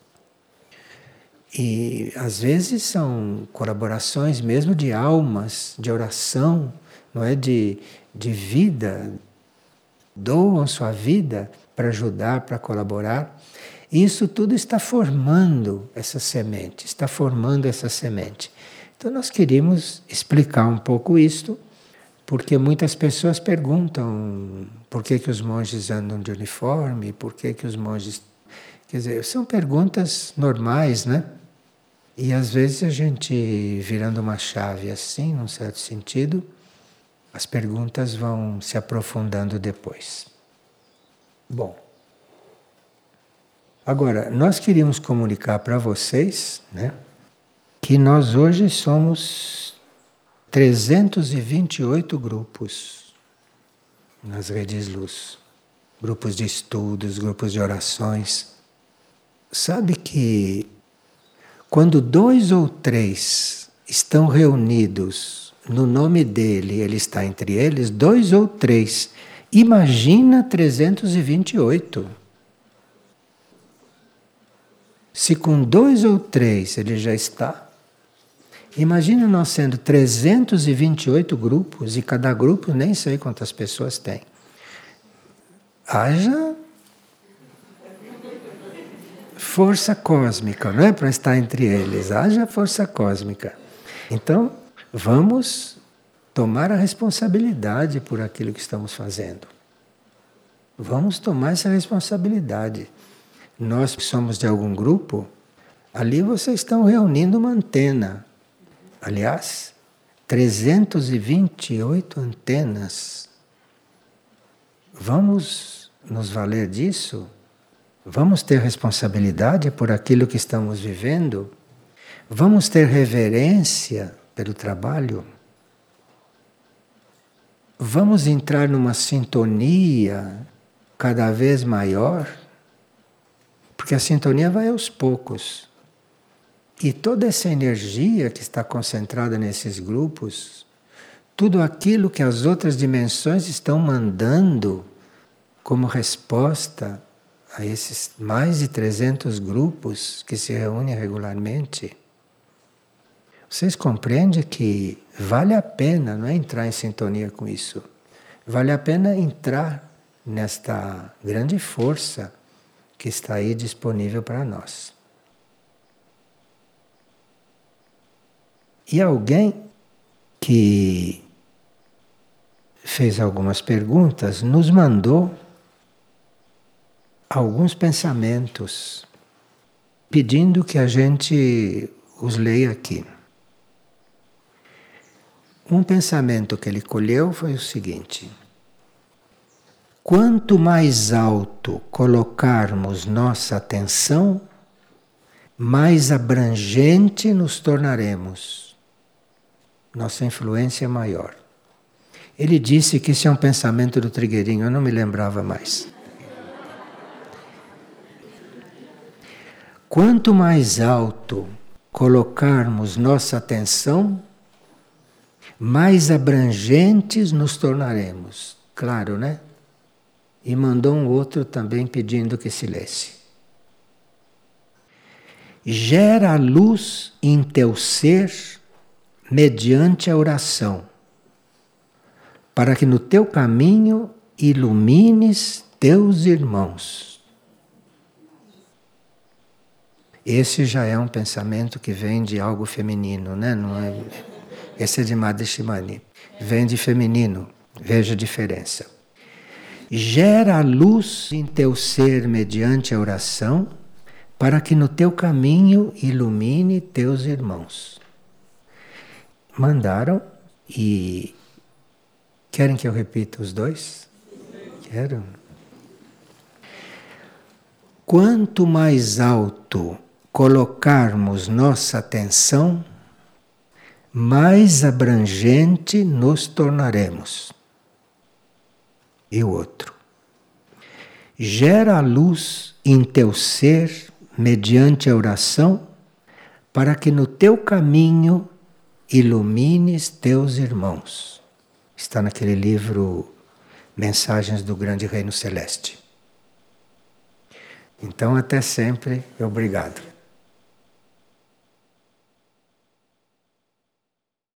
E às vezes são colaborações mesmo de almas, de oração, não é de, de vida, doam sua vida para ajudar, para colaborar. E isso tudo está formando essa semente, está formando essa semente. Então nós queríamos explicar um pouco isto, porque muitas pessoas perguntam por que, que os monges andam de uniforme, por que, que os monges. Quer dizer, são perguntas normais, né? E às vezes a gente virando uma chave assim, num certo sentido, as perguntas vão se aprofundando depois. Bom, agora nós queríamos comunicar para vocês, né, que nós hoje somos 328 grupos nas redes luz, grupos de estudos, grupos de orações. Sabe que quando dois ou três estão reunidos no nome dele, ele está entre eles, dois ou três. Imagina 328. Se com dois ou três ele já está, imagina nós sendo 328 grupos e cada grupo nem sei quantas pessoas tem. Haja força cósmica, não é? Para estar entre eles. Haja força cósmica. Então, vamos tomar a responsabilidade por aquilo que estamos fazendo. Vamos tomar essa responsabilidade. Nós somos de algum grupo, ali vocês estão reunindo uma antena. Aliás, 328 antenas. Vamos nos valer disso? Vamos ter responsabilidade por aquilo que estamos vivendo? Vamos ter reverência pelo trabalho? Vamos entrar numa sintonia cada vez maior? Porque a sintonia vai aos poucos. E toda essa energia que está concentrada nesses grupos, tudo aquilo que as outras dimensões estão mandando como resposta a esses mais de 300 grupos que se reúnem regularmente, vocês compreendem que vale a pena não é entrar em sintonia com isso. Vale a pena entrar nesta grande força que está aí disponível para nós. E alguém que fez algumas perguntas nos mandou alguns pensamentos, pedindo que a gente os leia aqui. Um pensamento que ele colheu foi o seguinte: quanto mais alto colocarmos nossa atenção, mais abrangente nos tornaremos. Nossa influência é maior. Ele disse que isso é um pensamento do Trigueirinho, eu não me lembrava mais. Quanto mais alto colocarmos nossa atenção, mais abrangentes nos tornaremos. Claro, né? E mandou um outro também pedindo que se lesse. Gera luz em teu ser mediante a oração, para que no teu caminho ilumines teus irmãos. Esse já é um pensamento que vem de algo feminino, né? Não é, esse é de Madhishimani. Vem de feminino. Veja a diferença. Gera a luz em teu ser mediante a oração, para que no teu caminho ilumine teus irmãos. Mandaram e. Querem que eu repita os dois? Quero. Quanto mais alto colocarmos nossa atenção, mais abrangente nos tornaremos. E o outro. gera a luz em teu ser mediante a oração, para que no teu caminho ilumines teus irmãos. Está naquele livro Mensagens do Grande Reino Celeste. Então, até sempre, obrigado.